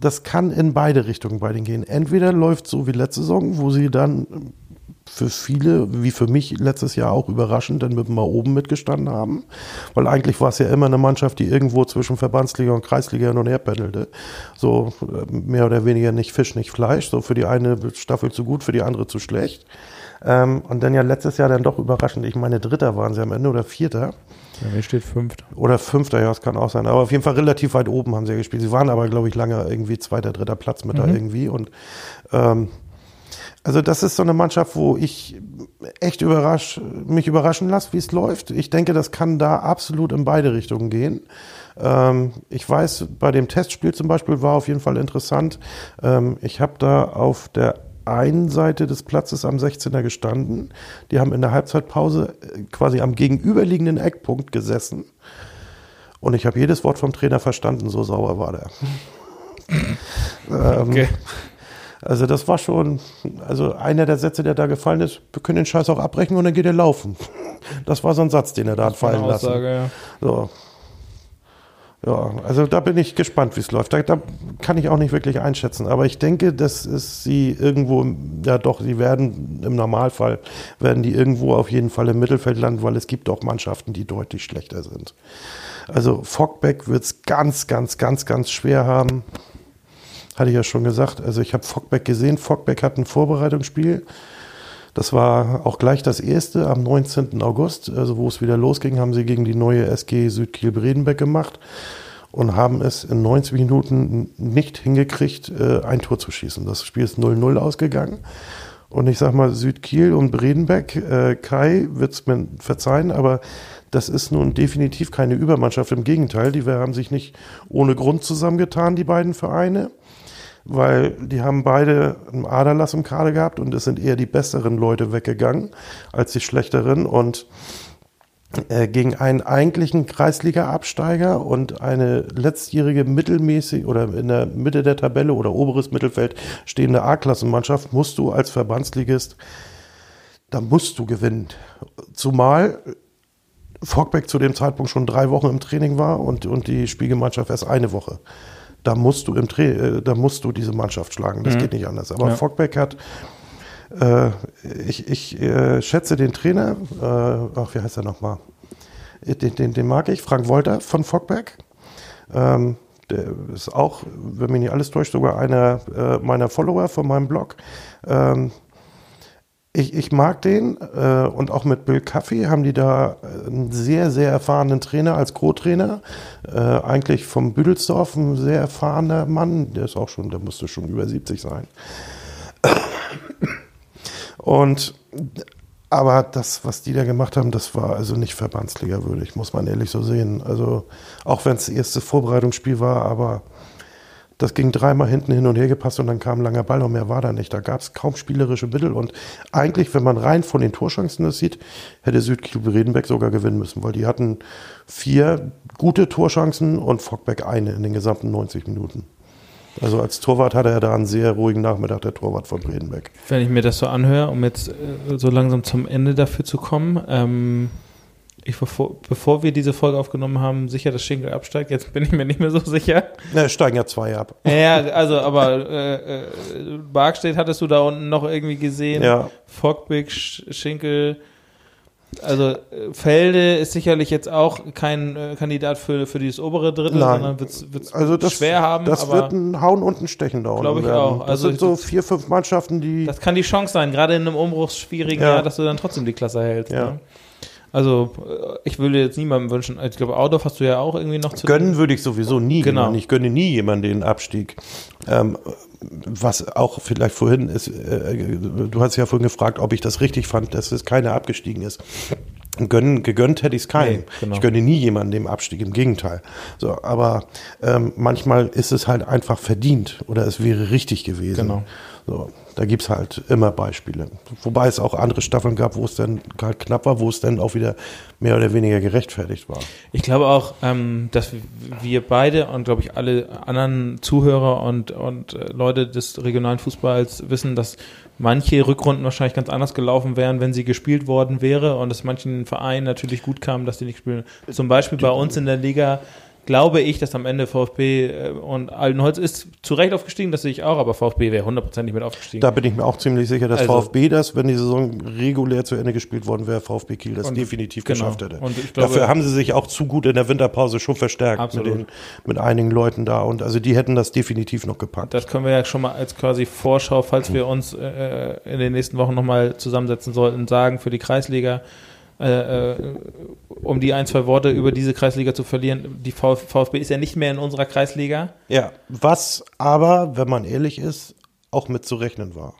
das kann in beide Richtungen bei denen gehen. Entweder läuft so wie letzte Saison, wo sie dann für viele, wie für mich letztes Jahr auch überraschend, dann mit mal oben mitgestanden haben. Weil eigentlich war es ja immer eine Mannschaft, die irgendwo zwischen Verbandsliga und Kreisliga hin und her pendelte. So äh, mehr oder weniger nicht Fisch, nicht Fleisch. So für die eine Staffel zu gut, für die andere zu schlecht. Ähm, und dann ja letztes Jahr dann doch überraschend. Ich meine, Dritter waren sie am Ende oder Vierter.
Ja, hier steht Fünfter.
Oder Fünfter, ja, das kann auch sein. Aber auf jeden Fall relativ weit oben haben sie gespielt. Sie waren aber, glaube ich, lange irgendwie zweiter, dritter Platz mit mhm. da irgendwie. Und ähm, also das ist so eine Mannschaft, wo ich echt überrasch, mich überraschen lasse, wie es läuft. Ich denke, das kann da absolut in beide Richtungen gehen. Ähm, ich weiß, bei dem Testspiel zum Beispiel war auf jeden Fall interessant. Ähm, ich habe da auf der einen Seite des Platzes am 16er gestanden. Die haben in der Halbzeitpause äh, quasi am gegenüberliegenden Eckpunkt gesessen. Und ich habe jedes Wort vom Trainer verstanden, so sauer war der. ähm, okay. Also das war schon, also einer der Sätze, der da gefallen ist, wir können den Scheiß auch abbrechen und dann geht er laufen. Das war so ein Satz, den er da hat fallen Aussage, lassen. Ja. So. Ja, also da bin ich gespannt, wie es läuft. Da, da, kann ich auch nicht wirklich einschätzen. Aber ich denke, dass es sie irgendwo, ja doch, sie werden im Normalfall, werden die irgendwo auf jeden Fall im Mittelfeld landen, weil es gibt auch Mannschaften, die deutlich schlechter sind. Also Fogbeck wird es ganz, ganz, ganz, ganz schwer haben. Hatte ich ja schon gesagt. Also ich habe Fogbeck gesehen. Fogbeck hat ein Vorbereitungsspiel. Das war auch gleich das erste am 19. August, also wo es wieder losging, haben sie gegen die neue SG Südkiel-Bredenbeck gemacht und haben es in 90 Minuten nicht hingekriegt, äh, ein Tor zu schießen. Das Spiel ist 0-0 ausgegangen. Und ich sag mal, Südkiel und Bredenbeck, äh, Kai wird es mir verzeihen, aber das ist nun definitiv keine Übermannschaft. Im Gegenteil, die haben sich nicht ohne Grund zusammengetan, die beiden Vereine weil die haben beide einen Aderlass im Kader gehabt und es sind eher die besseren Leute weggegangen als die schlechteren und äh, gegen einen eigentlichen Kreisliga-Absteiger und eine letztjährige mittelmäßig oder in der Mitte der Tabelle oder oberes Mittelfeld stehende A-Klassenmannschaft musst du als Verbandsligist, da musst du gewinnen. Zumal Fogbeck zu dem Zeitpunkt schon drei Wochen im Training war und, und die Spielgemeinschaft erst eine Woche da musst du im Tra äh, da musst du diese Mannschaft schlagen. Das mhm. geht nicht anders. Aber ja. Fogbeck hat äh, ich, ich äh, schätze den Trainer, äh, ach, wie heißt er nochmal? Den, den, den mag ich, Frank Wolter von Fogbeck. Ähm, der ist auch, wenn mich nicht alles täuscht, sogar einer äh, meiner Follower von meinem Blog. Ähm, ich, ich mag den äh, und auch mit Bill Caffey haben die da einen sehr, sehr erfahrenen Trainer als Co-Trainer. Äh, eigentlich vom Büdelsdorf, ein sehr erfahrener Mann. Der ist auch schon, der musste schon über 70 sein. Und aber das, was die da gemacht haben, das war also nicht Verbandsliga würdig, muss man ehrlich so sehen. Also auch wenn es das erste Vorbereitungsspiel war, aber das ging dreimal hinten hin und her gepasst und dann kam ein langer Ball und mehr war da nicht. Da gab es kaum spielerische Mittel und eigentlich, wenn man rein von den Torchancen das sieht, hätte Südkiel Bredenbeck sogar gewinnen müssen, weil die hatten vier gute Torchancen und Fockbeck eine in den gesamten 90 Minuten. Also als Torwart hatte er da einen sehr ruhigen Nachmittag, der Torwart von Bredenbeck.
Wenn ich mir das so anhöre, um jetzt äh, so langsam zum Ende dafür zu kommen, ähm, ich bevor, bevor wir diese Folge aufgenommen haben, sicher, dass Schinkel absteigt. Jetzt bin ich mir nicht mehr so sicher.
Na, es steigen ja zwei ab.
Ja, also, aber äh, äh, Barkstedt hattest du da unten noch irgendwie gesehen.
Ja.
Fogbeck, Schinkel. Also Felde ist sicherlich jetzt auch kein äh, Kandidat für, für dieses obere Drittel,
Nein.
sondern wird es
also schwer haben.
Das
wird ein Hauen und ein Stechen da
Glaube ich werden. auch.
Also das sind so vier, fünf Mannschaften, die.
Das kann die Chance sein, gerade in einem umbruchsschwierigen ja. Jahr, dass du dann trotzdem die Klasse hältst.
Ja.
Ne? Also äh, ich würde jetzt niemandem wünschen, ich glaube, Audorf hast du ja auch irgendwie noch
zu Gönnen würde ich sowieso nie
genau.
jemanden. Ich gönne nie jemanden den Abstieg. Ähm, was auch vielleicht vorhin ist, äh, du hast ja vorhin gefragt, ob ich das richtig fand, dass es keiner abgestiegen ist. Gönnen, gegönnt hätte ich es keinem. Nee, genau. Ich gönne nie jemanden dem Abstieg, im Gegenteil. So, aber ähm, manchmal ist es halt einfach verdient oder es wäre richtig gewesen.
Genau.
So, da gibt es halt immer Beispiele. Wobei es auch andere Staffeln gab, wo es dann halt knapp war, wo es dann auch wieder mehr oder weniger gerechtfertigt war.
Ich glaube auch, ähm, dass wir beide und glaube ich alle anderen Zuhörer und, und äh, Leute des regionalen Fußballs wissen, dass manche Rückrunden wahrscheinlich ganz anders gelaufen wären, wenn sie gespielt worden wäre und es manchen Vereinen natürlich gut kam, dass die nicht spielen. Zum Beispiel bei uns in der Liga glaube ich, dass am Ende VfB äh, und Altenholz ist zu Recht aufgestiegen, das sehe ich auch, aber VfB wäre hundertprozentig mit aufgestiegen.
Da bin ich mir auch ziemlich sicher, dass also, VfB das, wenn die Saison regulär zu Ende gespielt worden wäre, VfB Kiel das und, definitiv genau. geschafft hätte.
Glaube,
Dafür haben sie sich auch zu gut in der Winterpause schon verstärkt mit, den, mit einigen Leuten da und also die hätten das definitiv noch gepackt.
Das können wir ja schon mal als quasi Vorschau, falls wir uns äh, in den nächsten Wochen nochmal zusammensetzen sollten, sagen für die Kreisliga äh, äh, um die ein, zwei Worte über diese Kreisliga zu verlieren. Die VfB ist ja nicht mehr in unserer Kreisliga.
Ja, was aber, wenn man ehrlich ist, auch mit zu rechnen war.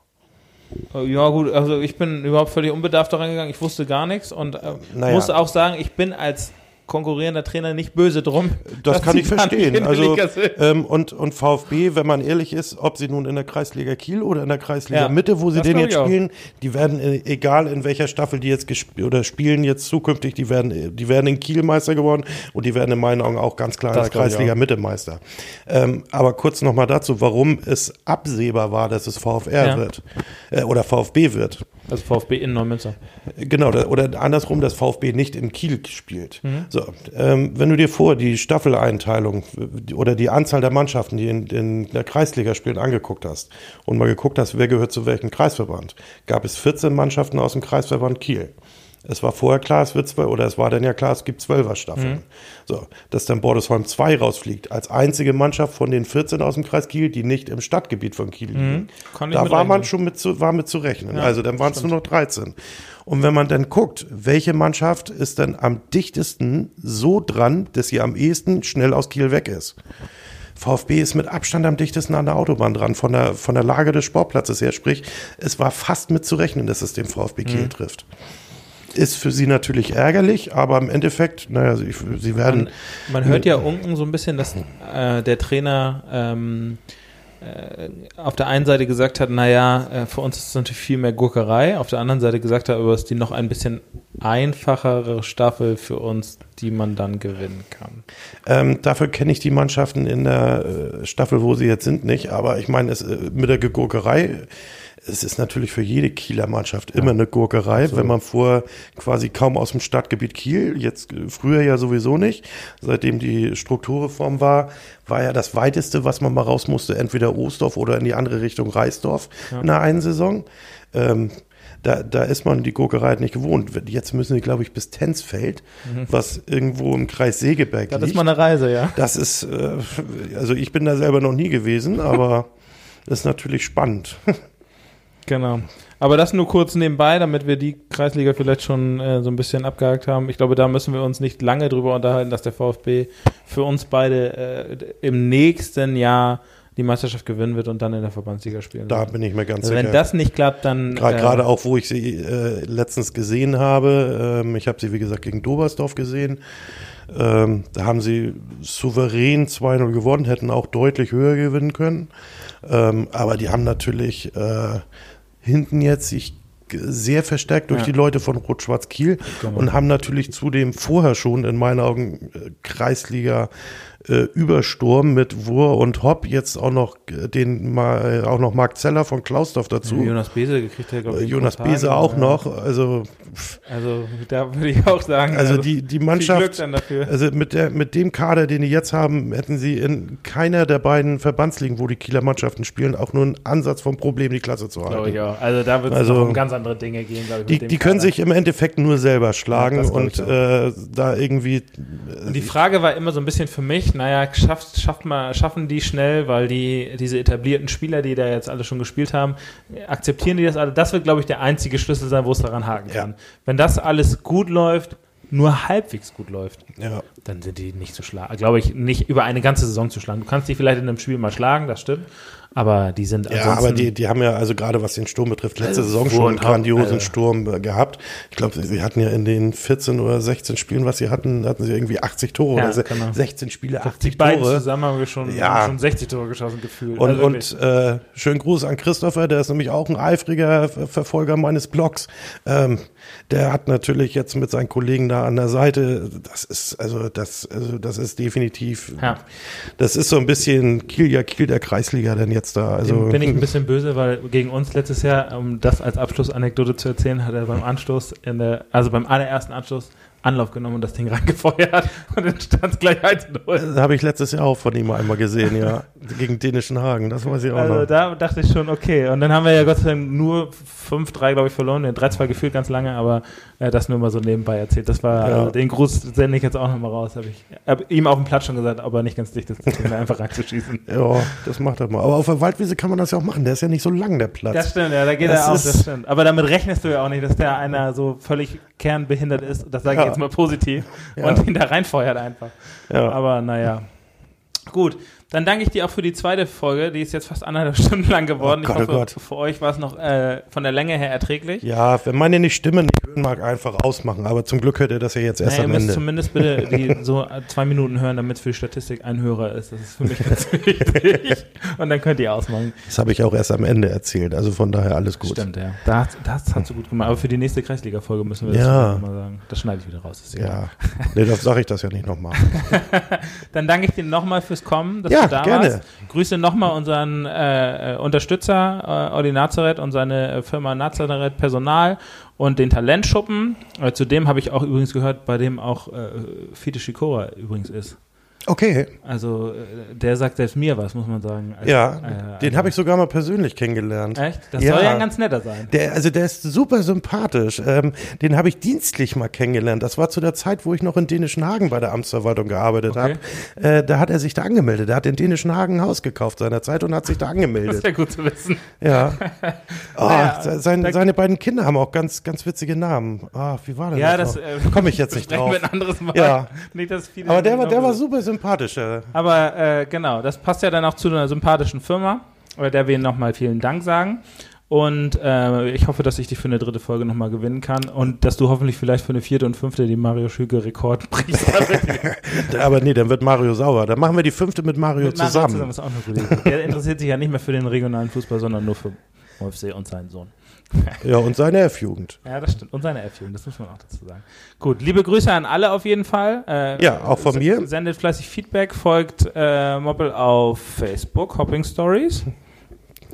Äh, ja, gut, also ich bin überhaupt völlig unbedarft daran gegangen. Ich wusste gar nichts und äh, naja. musste auch sagen, ich bin als konkurrierender Trainer nicht böse drum.
Das kann ich verstehen. Also, ähm, und, und VfB, wenn man ehrlich ist, ob sie nun in der Kreisliga Kiel oder in der Kreisliga ja, Mitte, wo sie den jetzt spielen, die werden, äh, egal in welcher Staffel die jetzt oder spielen jetzt zukünftig, die werden, die werden in Kiel Meister geworden und die werden in meinen Augen auch ganz klar in der Kreisliga Mitte Meister. Ähm, aber kurz nochmal dazu, warum es absehbar war, dass es VfR ja. wird äh, oder VfB wird.
Also VfB in Neumünster.
Genau, oder andersrum, dass VfB nicht in Kiel spielt. Mhm. So, ähm, wenn du dir vor die Staffeleinteilung oder die Anzahl der Mannschaften, die in, in, der Kreisliga spielen, angeguckt hast und mal geguckt hast, wer gehört zu welchem Kreisverband, gab es 14 Mannschaften aus dem Kreisverband Kiel. Es war vorher klar, es wird zwölf, oder es war dann ja klar, es gibt zwölfer Staffeln. Mhm. So, dass dann Bordesholm 2 rausfliegt, als einzige Mannschaft von den 14 aus dem Kreis Kiel, die nicht im Stadtgebiet von Kiel liegen. Mhm. Da war man schon mit zu, war mit zu rechnen. Ja, also dann waren es nur noch 13. Und wenn man dann guckt, welche Mannschaft ist dann am dichtesten so dran, dass sie am ehesten schnell aus Kiel weg ist. VfB ist mit Abstand am dichtesten an der Autobahn dran, von der, von der Lage des Sportplatzes her. Sprich, es war fast mit zu rechnen, dass es den VfB Kiel mhm. trifft ist für sie natürlich ärgerlich, aber im Endeffekt, naja, sie, sie werden.
Man, man hört ja unten so ein bisschen, dass äh, der Trainer ähm, äh, auf der einen Seite gesagt hat, naja, äh, für uns ist es natürlich viel mehr Gurkerei, auf der anderen Seite gesagt hat, aber es ist die noch ein bisschen einfachere Staffel für uns, die man dann gewinnen kann.
Ähm, dafür kenne ich die Mannschaften in der äh, Staffel, wo sie jetzt sind, nicht, aber ich meine, es, äh, mit der Gurkerei es ist natürlich für jede Kieler Mannschaft immer eine Gurkerei, so. wenn man vor quasi kaum aus dem Stadtgebiet Kiel, jetzt äh, früher ja sowieso nicht, seitdem die Strukturreform war, war ja das weiteste, was man mal raus musste, entweder Ostdorf oder in die andere Richtung Reisdorf ja. in der einen Saison. Ähm, da, da ist man die Gurkerei halt nicht gewohnt. Jetzt müssen sie, glaube ich, bis Tensfeld, mhm. was irgendwo im Kreis Segeberg
liegt. Das ist mal eine Reise, ja.
Das ist, äh, also ich bin da selber noch nie gewesen, aber das ist natürlich spannend.
Genau. Aber das nur kurz nebenbei, damit wir die Kreisliga vielleicht schon äh, so ein bisschen abgehakt haben. Ich glaube, da müssen wir uns nicht lange drüber unterhalten, dass der VfB für uns beide äh, im nächsten Jahr die Meisterschaft gewinnen wird und dann in der Verbandsliga spielen
Da wird. bin ich mir ganz also
sicher. Wenn das nicht klappt, dann.
Gerade äh, auch, wo ich sie äh, letztens gesehen habe. Ähm, ich habe sie, wie gesagt, gegen Dobersdorf gesehen. Ähm, da haben sie souverän 2-0 gewonnen, hätten auch deutlich höher gewinnen können. Ähm, aber die haben natürlich äh, hinten jetzt sich sehr verstärkt durch ja. die Leute von Rot-Schwarz Kiel genau. und haben natürlich zudem vorher schon in meinen Augen äh, Kreisliga äh, Übersturm mit Wur und Hopp, jetzt auch noch äh, den mal, auch noch Marc Zeller von Klausdorf dazu. Ja,
Jonas Bese gekriegt er, glaube
ich. Jonas Bese auch ja. noch. Also,
also da würde ich auch sagen.
Also, also die, die Mannschaft, also mit, der, mit dem Kader, den die jetzt haben, hätten sie in keiner der beiden Verbandsligen, wo die Kieler Mannschaften spielen, auch nur einen Ansatz vom Problem, die Klasse zu halten. Glaube
ich auch. Also da wird es also, um ganz andere Dinge gehen,
glaube ich. Die, die können sich im Endeffekt nur selber schlagen und äh, da irgendwie. Äh,
und die Frage war immer so ein bisschen für mich, naja, schafft, schafft mal, schaffen die schnell, weil die, diese etablierten Spieler, die da jetzt alle schon gespielt haben, akzeptieren die das alle? Das wird, glaube ich, der einzige Schlüssel sein, wo es daran haken kann. Ja. Wenn das alles gut läuft, nur halbwegs gut läuft,
Ja.
dann sind die nicht zu schlagen. Glaube ich, nicht über eine ganze Saison zu schlagen. Du kannst die vielleicht in einem Spiel mal schlagen, das stimmt. Aber die sind
Ja, aber die, die haben ja, also gerade was den Sturm betrifft, letzte Saison schon einen grandiosen
äh,
Sturm äh, gehabt. Ich glaube, sie hatten ja in den 14 oder 16 Spielen, was sie hatten, hatten sie irgendwie 80 Tore
Ja,
oder
genau.
16 Spiele,
die
80
beiden
Tore.
zusammen haben wir schon,
Ja.
haben schon 60 Tore geschossen gefühlt.
Und,
Also
und äh, schönen Gruß an Christopher, der ist nämlich auch ein eifriger Ver- Verfolger meines Blogs. Ähm, der hat natürlich jetzt mit seinen Kollegen da an der Seite, das ist, also das, also das ist definitiv,
Ja.
das ist so ein bisschen Kiel, ja Kiel der Kreisliga denn jetzt da. Also
Dem bin ich ein bisschen böse, weil gegen uns letztes Jahr, um das als Abschlussanekdote zu erzählen, hat er beim Anstoß der, also beim allerersten Anstoß Anlauf genommen und das Ding reingefeuert und dann stand es gleich 1-0.
Das habe ich letztes Jahr auch von ihm einmal gesehen, ja. Gegen dänischen Hagen, das weiß ich auch
Also
noch.
da dachte ich schon, okay. Und dann haben wir ja Gott sei Dank nur 5-3, glaube ich, verloren. Den 3-2 gefühlt ganz lange, aber äh, das nur mal so nebenbei erzählt. Das war,
Ja.
also den Gruß sende ich jetzt auch nochmal raus. Habe ich hab ihm auf dem Platz schon gesagt, aber nicht ganz dicht ist, einfach reinzuschießen.
Ja, das macht er mal. Aber auf der Waldwiese kann man das ja auch machen. Der ist ja nicht so lang, der Platz.
Das stimmt, ja, da geht
Das
er auch, das stimmt. Aber damit rechnest du ja auch nicht, dass der einer so völlig kernbehindert ist, das sage ich
Ja.
Jetzt mal positiv,
Ja.
und ihn da reinfeuert einfach.
ja.
Aber naja. Gut, dann danke ich dir auch für die zweite Folge. Die ist jetzt fast anderthalb Stunden lang geworden.
Oh Gott,
ich
oh
hoffe,
Gott.
für euch war es noch äh, von der Länge her erträglich.
ja, wenn meine nicht Stimme nicht hören mag, einfach ausmachen. Aber zum Glück hört ihr das ja jetzt erst
Naja, ihr
am
müsst
Ende.
zumindest bitte die so äh, zwei Minuten hören, damit es für die Statistik ein Hörer ist. Das ist für mich ganz wichtig. Und dann könnt ihr ausmachen.
Das habe ich auch erst am Ende erzählt. Also von daher alles gut.
Stimmt, ja. Das, das hast du gut gemacht. Aber für die nächste Kreisliga-Folge müssen wir das
Ja.
mal sagen. Das schneide ich wieder raus.
Ja, nee, das sage ich das ja nicht nochmal.
Dann danke ich dir nochmal fürs Kommen, dass
Ja,
du da
gerne.
warst. Grüße nochmal unseren äh, äh, Unterstützer, äh, Olli Nazareth und seine äh, Firma Nazareth Personal und den Talentschuppen. Äh, zudem habe ich auch übrigens gehört, bei dem auch äh, Fide Shikora übrigens ist.
Okay,
Also äh, der sagt selbst mir was, muss man sagen. Also,
ja,
äh,
den
also-
habe ich sogar mal persönlich kennengelernt.
Echt? Das
Ja.
soll ja ein ganz netter sein.
Der, also der ist super sympathisch. Ähm, den habe ich dienstlich mal kennengelernt. Das war zu der Zeit, wo ich noch in Dänischen Hagen bei der Amtsverwaltung gearbeitet
Okay.
habe. Äh, da hat er sich da angemeldet. Der hat in Dänischen Hagen ein Haus gekauft seinerzeit und hat sich da
Das
angemeldet.
ist ja gut zu wissen.
Ja. Oh,
Naja,
se- sein, seine beiden Kinder haben auch ganz, ganz witzige Namen. Ah, wie war denn
Ja,
das?
das
noch?
äh,
Komme ich jetzt nicht drauf.
wir ein anderes Mal.
Ja.
Nicht, dass viele
Aber der war, der war super sympathisch. Äh.
Aber äh, genau, das passt ja dann auch zu einer sympathischen Firma, bei der wir nochmal vielen Dank sagen. Und äh, ich hoffe, dass ich dich für eine dritte Folge nochmal gewinnen kann und dass du hoffentlich vielleicht für eine vierte und fünfte die Mario Schüge Rekord brichst.
Aber nee, dann wird Mario sauer. Dann machen wir die fünfte mit Mario
Mit Mario
zusammen.
ist auch eine gute Idee. Der interessiert sich ja nicht mehr für den regionalen Fußball, sondern nur für OFC und seinen Sohn.
Ja, und seine F-Jugend.
Ja, das stimmt. Und seine F-Jugend, das muss man auch dazu sagen. Gut, liebe Grüße an alle auf jeden Fall. Äh,
Ja, auch von mir.
Sendet fleißig Feedback, folgt äh, Moppel auf Facebook, Hopping Stories.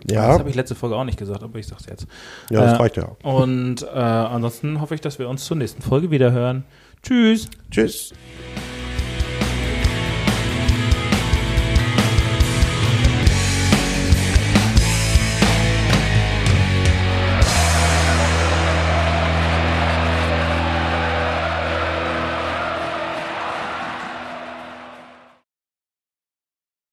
Das
Ja,
habe ich letzte Folge auch nicht gesagt, aber ich sag's jetzt.
ja, das
äh,
reicht ja.
Und äh, ansonsten hoffe ich, dass wir uns zur nächsten Folge wieder hören. Tschüss.
Tschüss.